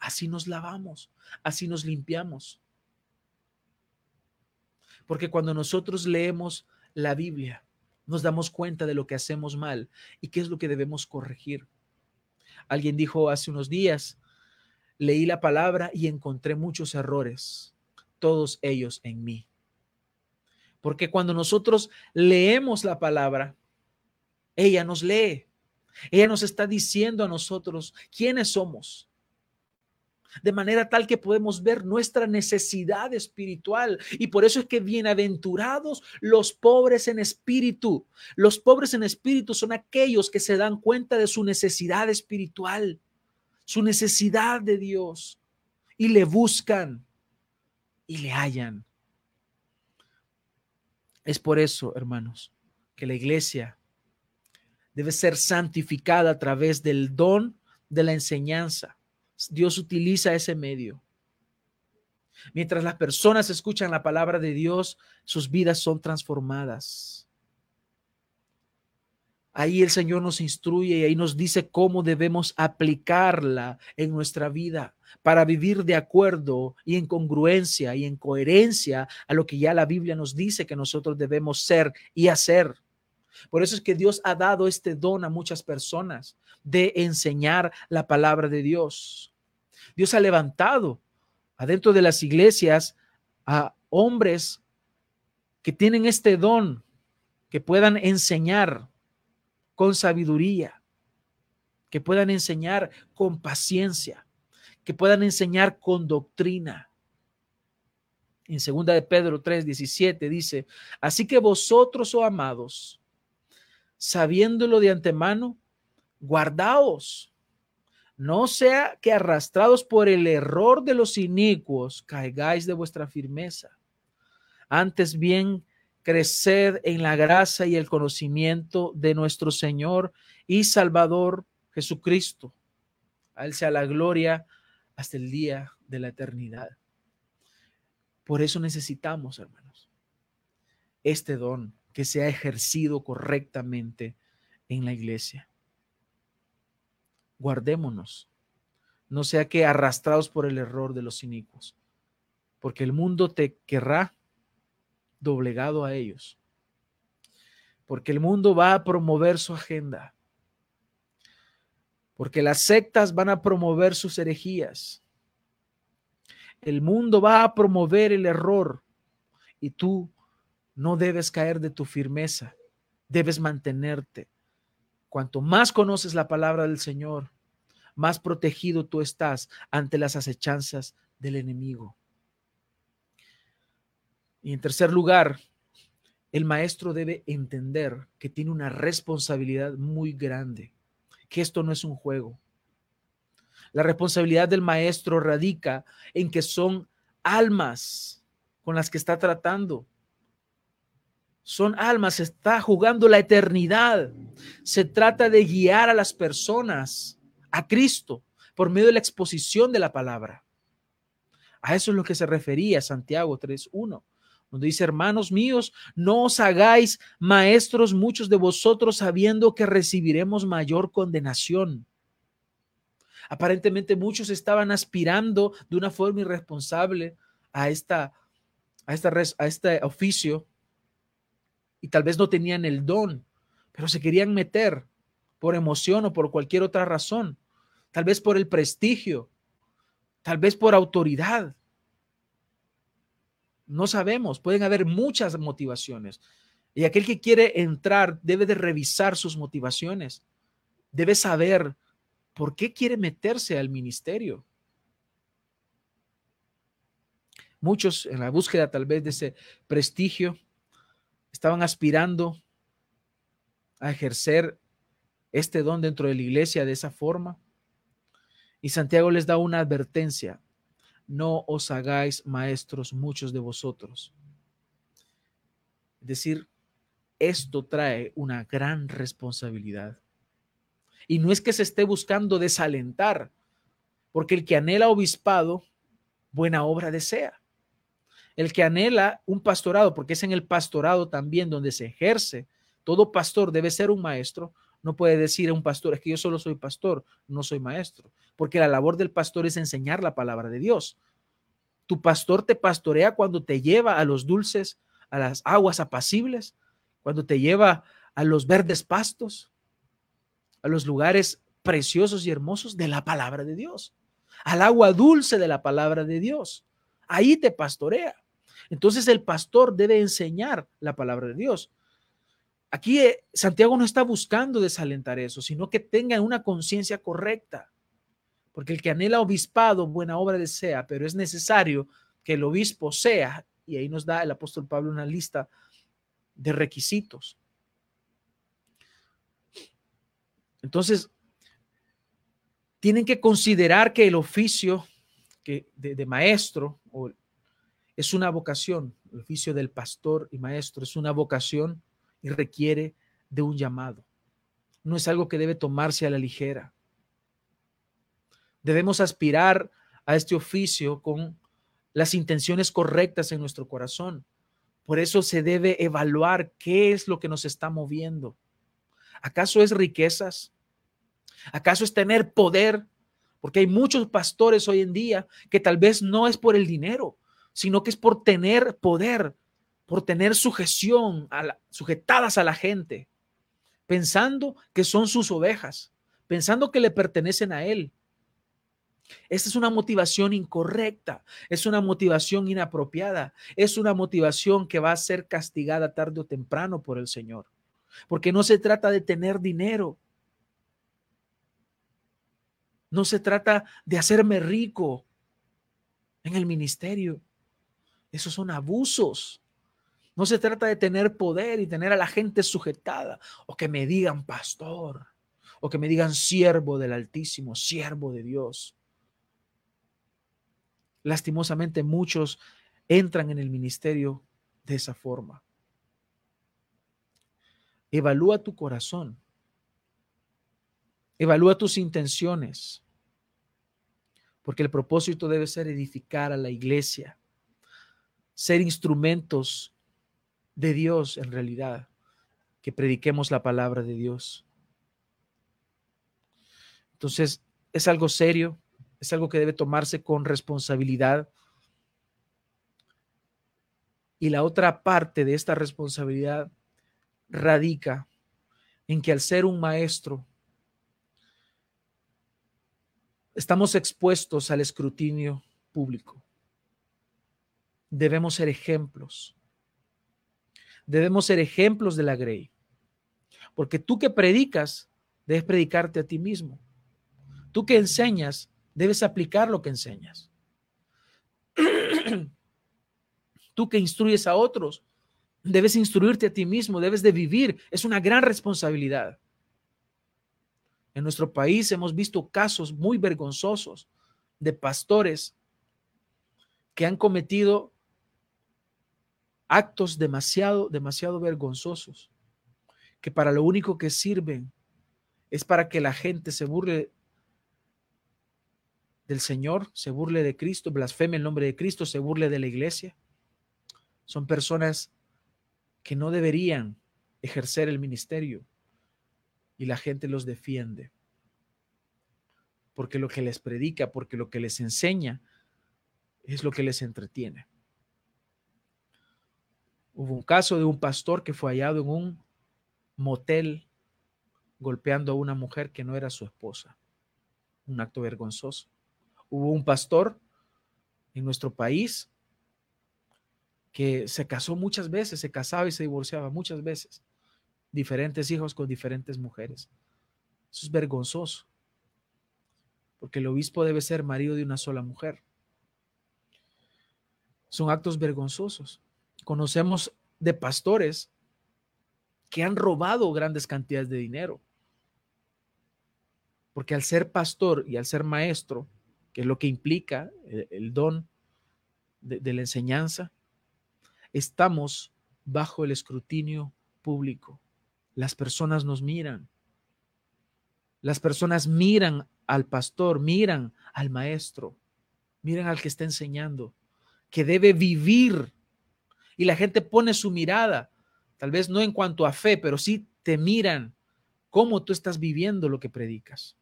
Así nos lavamos, así nos limpiamos. Porque cuando nosotros leemos la Biblia, nos damos cuenta de lo que hacemos mal y qué es lo que debemos corregir. Alguien dijo hace unos días, leí la palabra y encontré muchos errores, todos ellos en mí. Porque cuando nosotros leemos la palabra, ella nos lee. Ella nos está diciendo a nosotros quiénes somos. De manera tal que podemos ver nuestra necesidad espiritual. Y por eso es que bienaventurados los pobres en espíritu. Los pobres en espíritu son aquellos que se dan cuenta de su necesidad espiritual, su necesidad de Dios. Y le buscan y le hallan. Es por eso, hermanos, que la iglesia debe ser santificada a través del don de la enseñanza. Dios utiliza ese medio. Mientras las personas escuchan la palabra de Dios, sus vidas son transformadas. Ahí el Señor nos instruye y ahí nos dice cómo debemos aplicarla en nuestra vida para vivir de acuerdo y en congruencia y en coherencia a lo que ya la Biblia nos dice que nosotros debemos ser y hacer. Por eso es que Dios ha dado este don a muchas personas de enseñar la palabra de Dios. Dios ha levantado adentro de las iglesias a hombres que tienen este don, que puedan enseñar con sabiduría, que puedan enseñar con paciencia, que puedan enseñar con doctrina. En segunda de Pedro 3, 17 dice, así que vosotros, oh amados, sabiéndolo de antemano, guardaos, no sea que arrastrados por el error de los inicuos caigáis de vuestra firmeza. Antes bien, creced en la gracia y el conocimiento de nuestro Señor y Salvador Jesucristo. A Él sea la gloria hasta el día de la eternidad. Por eso necesitamos, hermanos, este don que se ha ejercido correctamente en la iglesia. Guardémonos, no sea que arrastrados por el error de los inicuos, porque el mundo te querrá doblegado a ellos, porque el mundo va a promover su agenda, porque las sectas van a promover sus herejías, el mundo va a promover el error y tú no debes caer de tu firmeza, debes mantenerte. Cuanto más conoces la palabra del Señor, más protegido tú estás ante las acechanzas del enemigo. Y en tercer lugar, el maestro debe entender que tiene una responsabilidad muy grande, que esto no es un juego. La responsabilidad del maestro radica en que son almas con las que está tratando son almas, se está jugando la eternidad. Se trata de guiar a las personas a Cristo por medio de la exposición de la palabra. A eso es lo que se refería Santiago 3.1, donde dice, hermanos míos, no os hagáis maestros muchos de vosotros sabiendo que recibiremos mayor condenación. Aparentemente muchos estaban aspirando de una forma irresponsable a, esta, a, esta, a este oficio y tal vez no tenían el don, pero se querían meter por emoción o por cualquier otra razón, tal vez por el prestigio, tal vez por autoridad. No sabemos, pueden haber muchas motivaciones. Y aquel que quiere entrar debe de revisar sus motivaciones, debe saber por qué quiere meterse al ministerio. Muchos en la búsqueda tal vez de ese prestigio estaban aspirando a ejercer este don dentro de la iglesia de esa forma. Y Santiago les da una advertencia, no os hagáis maestros muchos de vosotros. Es decir, esto trae una gran responsabilidad. Y no es que se esté buscando desalentar, porque el que anhela obispado, buena obra desea. El que anhela un pastorado, porque es en el pastorado también donde se ejerce, todo pastor debe ser un maestro, no puede decir a un pastor, es que yo solo soy pastor, no soy maestro, porque la labor del pastor es enseñar la palabra de Dios. Tu pastor te pastorea cuando te lleva a los dulces, a las aguas apacibles, cuando te lleva a los verdes pastos, a los lugares preciosos y hermosos de la palabra de Dios, al agua dulce de la palabra de Dios. Ahí te pastorea. Entonces el pastor debe enseñar la palabra de Dios. Aquí eh, Santiago no está buscando desalentar eso, sino que tengan una conciencia correcta. Porque el que anhela obispado, buena obra desea, pero es necesario que el obispo sea, y ahí nos da el apóstol Pablo una lista de requisitos. Entonces, tienen que considerar que el oficio de, maestro es una vocación, el oficio del pastor y maestro es una vocación y requiere de un llamado. No es algo que debe tomarse a la ligera. Debemos aspirar a este oficio con las intenciones correctas en nuestro corazón. Por eso se debe evaluar qué es lo que nos está moviendo. ¿Acaso es riquezas? ¿Acaso es tener poder? Porque hay muchos pastores hoy en día que tal vez no es por el dinero, sino que es por tener poder, por tener sujeción, a sujetadas a la gente, pensando que son sus ovejas, pensando que le pertenecen a él. Esta es una motivación incorrecta, es una motivación inapropiada, es una motivación que va a ser castigada tarde o temprano por el Señor, porque no se trata de tener dinero, no se trata de hacerme rico en el ministerio. Esos son abusos. No se trata de tener poder y tener a la gente sujetada o que me digan pastor o que me digan siervo del Altísimo, siervo de Dios. Lastimosamente muchos entran en el ministerio de esa forma. Evalúa tu corazón. Evalúa tus intenciones. Porque el propósito debe ser edificar a la iglesia, ser instrumentos de Dios en realidad, que prediquemos la palabra de Dios. Entonces, es algo serio, es algo que debe tomarse con responsabilidad. Y la otra parte de esta responsabilidad radica en que al ser un maestro, estamos expuestos al escrutinio público. Debemos ser ejemplos debemos ser ejemplos de la Grey. Porque tú que predicas, debes predicarte a ti mismo. Tú que enseñas, debes aplicar lo que enseñas. tú que instruyes a otros, debes instruirte a ti mismo, debes de vivir. Es una gran responsabilidad. En nuestro país hemos visto casos muy vergonzosos de pastores que han cometido actos demasiado, demasiado vergonzosos, que para lo único que sirven es para que la gente se burle del Señor, se burle de Cristo, blasfeme el nombre de Cristo, se burle de la iglesia. Son personas que no deberían ejercer el ministerio y la gente los defiende. Porque lo que les predica, porque lo que les enseña es lo que les entretiene. Hubo un caso de un pastor que fue hallado en un motel golpeando a una mujer que no era su esposa. Un acto vergonzoso. Hubo un pastor en nuestro país que se casó muchas veces, se casaba y se divorciaba muchas veces. Diferentes hijos con diferentes mujeres. Eso es vergonzoso. Porque el obispo debe ser marido de una sola mujer. Son actos vergonzosos. Conocemos de pastores que han robado grandes cantidades de dinero. Porque al ser pastor y al ser maestro, que es lo que implica el, don de la enseñanza, estamos bajo el escrutinio público. Las personas nos miran. Las personas miran al pastor, miran al maestro, miran al que está enseñando, que debe vivir. Y la gente pone su mirada, tal vez no en cuanto a fe, pero sí te miran cómo tú estás viviendo lo que predicas.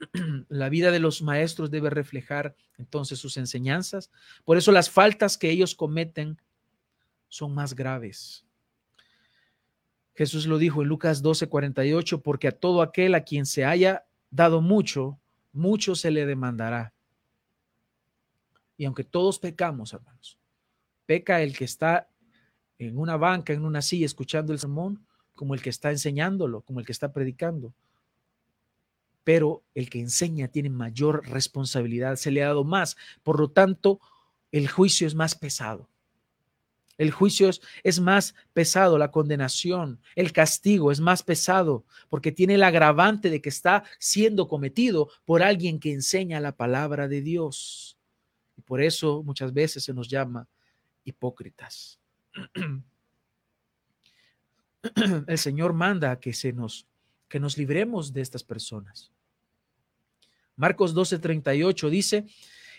la vida de los maestros debe reflejar entonces sus enseñanzas. Por eso las faltas que ellos cometen son más graves. Jesús lo dijo en Lucas 12, 48, porque a todo aquel a quien se haya dado mucho, mucho se le demandará. Y aunque todos pecamos, hermanos, peca el que está en una banca, en una silla, escuchando el sermón, como el que está enseñándolo, como el que está predicando pero el que enseña tiene mayor responsabilidad, se le ha dado más. Por lo tanto, el juicio es más pesado. El juicio es, más pesado, la condenación, el castigo es más pesado, porque tiene el agravante de que está siendo cometido por alguien que enseña la palabra de Dios. Y por eso muchas veces se nos llama hipócritas. El Señor manda que se nos que nos libremos de estas personas. Marcos 12:38 dice,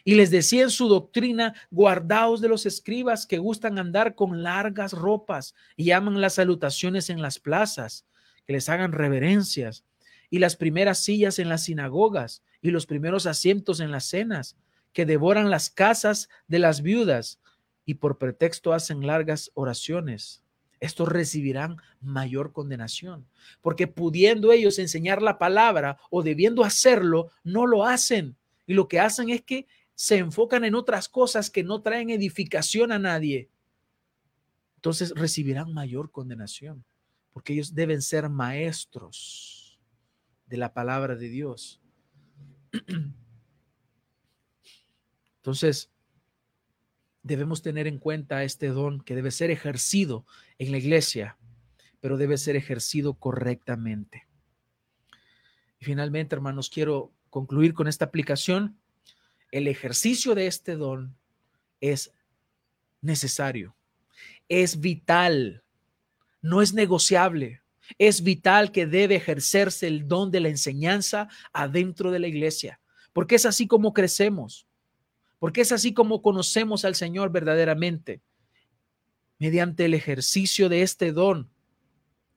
y les decía en su doctrina, guardaos de los escribas que gustan andar con largas ropas y aman las salutaciones en las plazas, que les hagan reverencias, y las primeras sillas en las sinagogas y los primeros asientos en las cenas, que devoran las casas de las viudas y por pretexto hacen largas oraciones estos recibirán mayor condenación, porque pudiendo ellos enseñar la palabra o debiendo hacerlo, no lo hacen. Y lo que hacen es que se enfocan en otras cosas que no traen edificación a nadie. Entonces recibirán mayor condenación, porque ellos deben ser maestros de la palabra de Dios. Entonces, debemos tener en cuenta este don que debe ser ejercido en la iglesia, pero debe ser ejercido correctamente. Y finalmente, hermanos, quiero concluir con esta aplicación. El ejercicio de este don es necesario, es vital, no es negociable. Es vital que debe ejercerse el don de la enseñanza adentro de la iglesia, porque es así como crecemos porque es así como conocemos al Señor verdaderamente. Mediante el ejercicio de este don,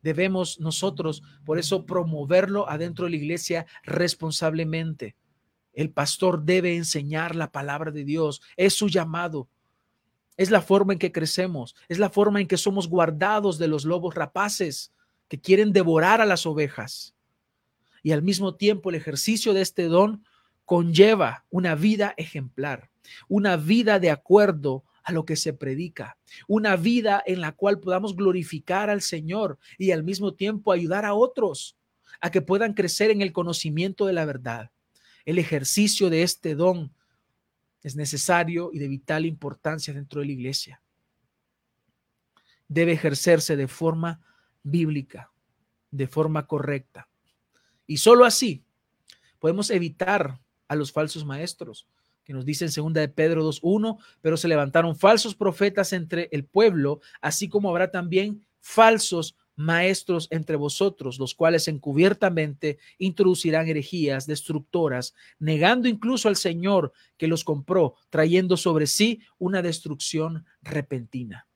debemos nosotros, por eso, promoverlo adentro de la iglesia responsablemente. El pastor debe enseñar la palabra de Dios, es su llamado. Es la forma en que crecemos, es la forma en que somos guardados de los lobos rapaces que quieren devorar a las ovejas. Y al mismo tiempo el ejercicio de este don conlleva una vida ejemplar una vida de acuerdo a lo que se predica, una vida en la cual podamos glorificar al Señor y al mismo tiempo ayudar a otros a que puedan crecer en el conocimiento de la verdad. El ejercicio de este don es necesario y de vital importancia dentro de la iglesia. Debe ejercerse de forma bíblica, de forma correcta. Y solo así podemos evitar a los falsos maestros, que nos dice en segunda de Pedro 2.1, pero se levantaron falsos profetas entre el pueblo, así como habrá también falsos maestros entre vosotros, los cuales encubiertamente introducirán herejías destructoras, negando incluso al Señor que los compró, trayendo sobre sí una destrucción repentina.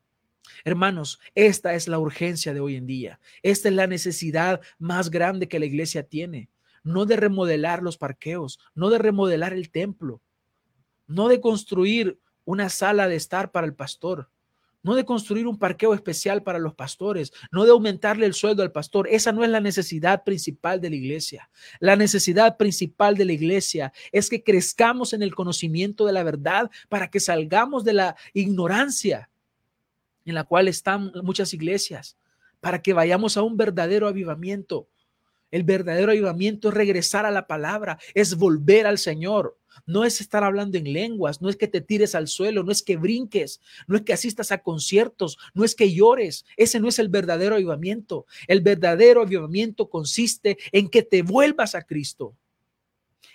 Hermanos, esta es la urgencia de hoy en día. Esta es la necesidad más grande que la iglesia tiene. No de remodelar los parqueos, no de remodelar el templo, no de construir una sala de estar para el pastor, no de construir un parqueo especial para los pastores, no de aumentarle el sueldo al pastor. Esa no es la necesidad principal de la iglesia. La necesidad principal de la iglesia es que crezcamos en el conocimiento de la verdad para que salgamos de la ignorancia en la cual están muchas iglesias, para que vayamos a un verdadero avivamiento. El verdadero avivamiento es regresar a la palabra, es volver al Señor. No es estar hablando en lenguas, no es que te tires al suelo, no es que brinques, no es que asistas a conciertos, no es que llores. Ese no es el verdadero avivamiento. El verdadero avivamiento consiste en que te vuelvas a Cristo,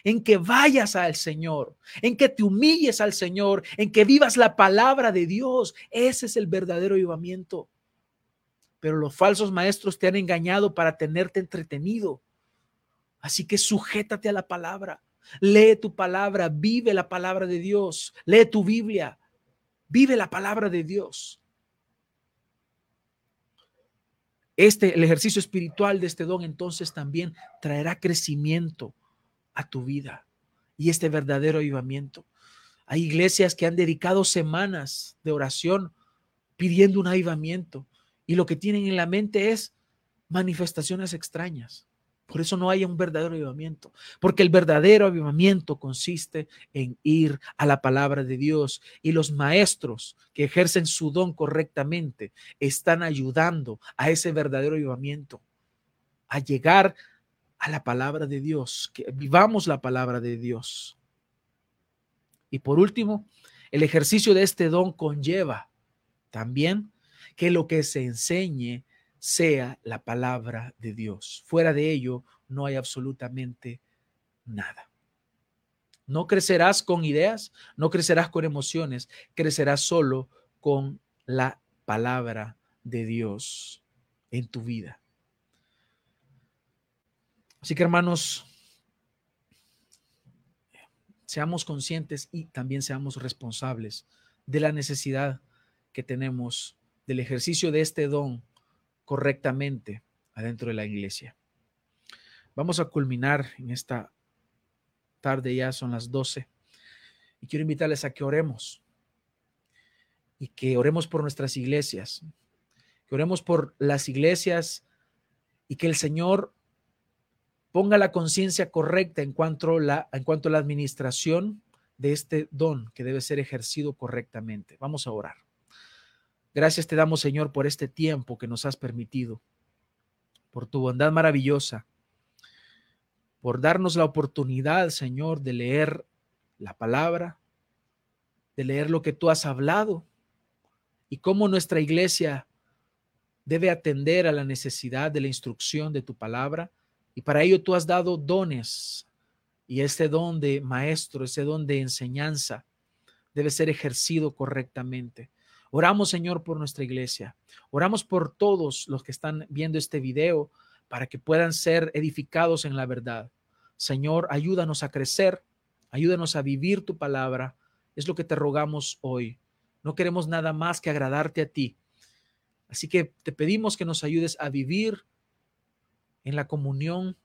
en que vayas al Señor, en que te humilles al Señor, en que vivas la palabra de Dios. Ese es el verdadero avivamiento pero los falsos maestros te han engañado para tenerte entretenido. Así que sujétate a la palabra, lee tu palabra, vive la palabra de Dios, lee tu Biblia, vive la palabra de Dios. Este, el ejercicio espiritual de este don entonces también traerá crecimiento a tu vida y este verdadero avivamiento. Hay iglesias que han dedicado semanas de oración pidiendo un avivamiento y lo que tienen en la mente es manifestaciones extrañas. Por eso no hay un verdadero avivamiento, porque el verdadero avivamiento consiste en ir a la palabra de Dios y los maestros que ejercen su don correctamente están ayudando a ese verdadero avivamiento, a llegar a la palabra de Dios, que vivamos la palabra de Dios. Y por último, el ejercicio de este don conlleva también que lo que se enseñe sea la palabra de Dios. Fuera de ello, no hay absolutamente nada. No crecerás con ideas, no crecerás con emociones, crecerás solo con la palabra de Dios en tu vida. Así que hermanos, seamos conscientes y también seamos responsables de la necesidad que tenemos del ejercicio de este don correctamente adentro de la iglesia. Vamos a culminar en esta tarde, ya son las 12, y quiero invitarles a que oremos y que oremos por nuestras iglesias, que oremos por las iglesias y que el Señor ponga la conciencia correcta en cuanto, la, en cuanto a la administración de este don que debe ser ejercido correctamente. Vamos a orar. Gracias te damos, Señor, por este tiempo que nos has permitido, por tu bondad maravillosa, por darnos la oportunidad, Señor, de leer la palabra, de leer lo que tú has hablado y cómo nuestra iglesia debe atender a la necesidad de la instrucción de tu palabra. Y para ello tú has dado dones y este don de maestro, ese don de enseñanza debe ser ejercido correctamente. Oramos, Señor, por nuestra iglesia. Oramos por todos los que están viendo este video para que puedan ser edificados en la verdad. Señor, ayúdanos a crecer, ayúdanos a vivir tu palabra. Es lo que te rogamos hoy. No queremos nada más que agradarte a ti. Así que te pedimos que nos ayudes a vivir en la comunión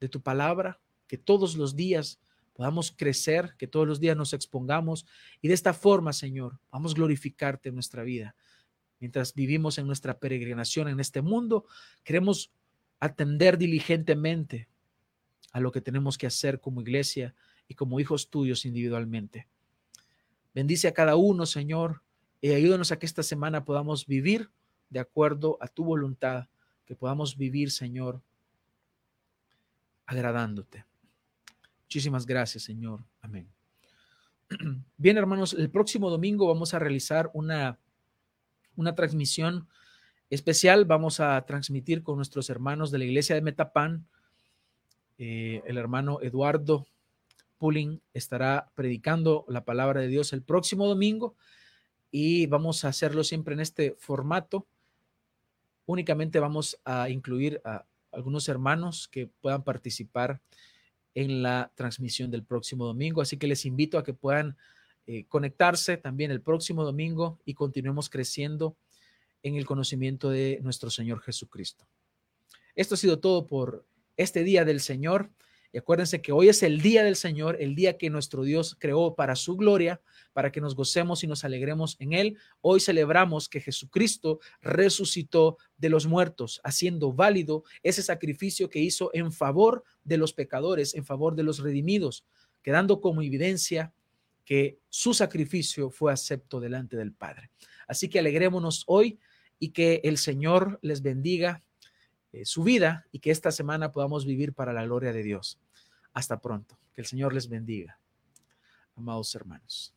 de tu palabra, que todos los días podamos crecer, que todos los días nos expongamos y de esta forma, Señor, vamos a glorificarte en nuestra vida. Mientras vivimos en nuestra peregrinación en este mundo, queremos atender diligentemente a lo que tenemos que hacer como iglesia y como hijos tuyos individualmente. Bendice a cada uno, Señor, y ayúdanos a que esta semana podamos vivir de acuerdo a tu voluntad, que podamos vivir, Señor, agradándote. Muchísimas gracias, Señor. Amén. Bien, hermanos, el próximo domingo vamos a realizar una, una transmisión especial. Vamos a transmitir con nuestros hermanos de la iglesia de Metapan. Eh, el hermano Eduardo Pulling estará predicando la palabra de Dios el próximo domingo y vamos a hacerlo siempre en este formato. Únicamente vamos a incluir a algunos hermanos que puedan participar en la transmisión del próximo domingo. Así que les invito a que puedan eh, conectarse también el próximo domingo y continuemos creciendo en el conocimiento de nuestro Señor Jesucristo. Esto ha sido todo por este día del Señor. Y acuérdense que hoy es el día del Señor, el día que nuestro Dios creó para su gloria, para que nos gocemos y nos alegremos en Él. Hoy celebramos que Jesucristo resucitó de los muertos, haciendo válido ese sacrificio que hizo en favor de los pecadores, en favor de los redimidos, quedando como evidencia que su sacrificio fue acepto delante del Padre. Así que alegrémonos hoy y que el Señor les bendiga eh, su vida y que esta semana podamos vivir para la gloria de Dios. Hasta pronto. Que el Señor les bendiga, amados hermanos.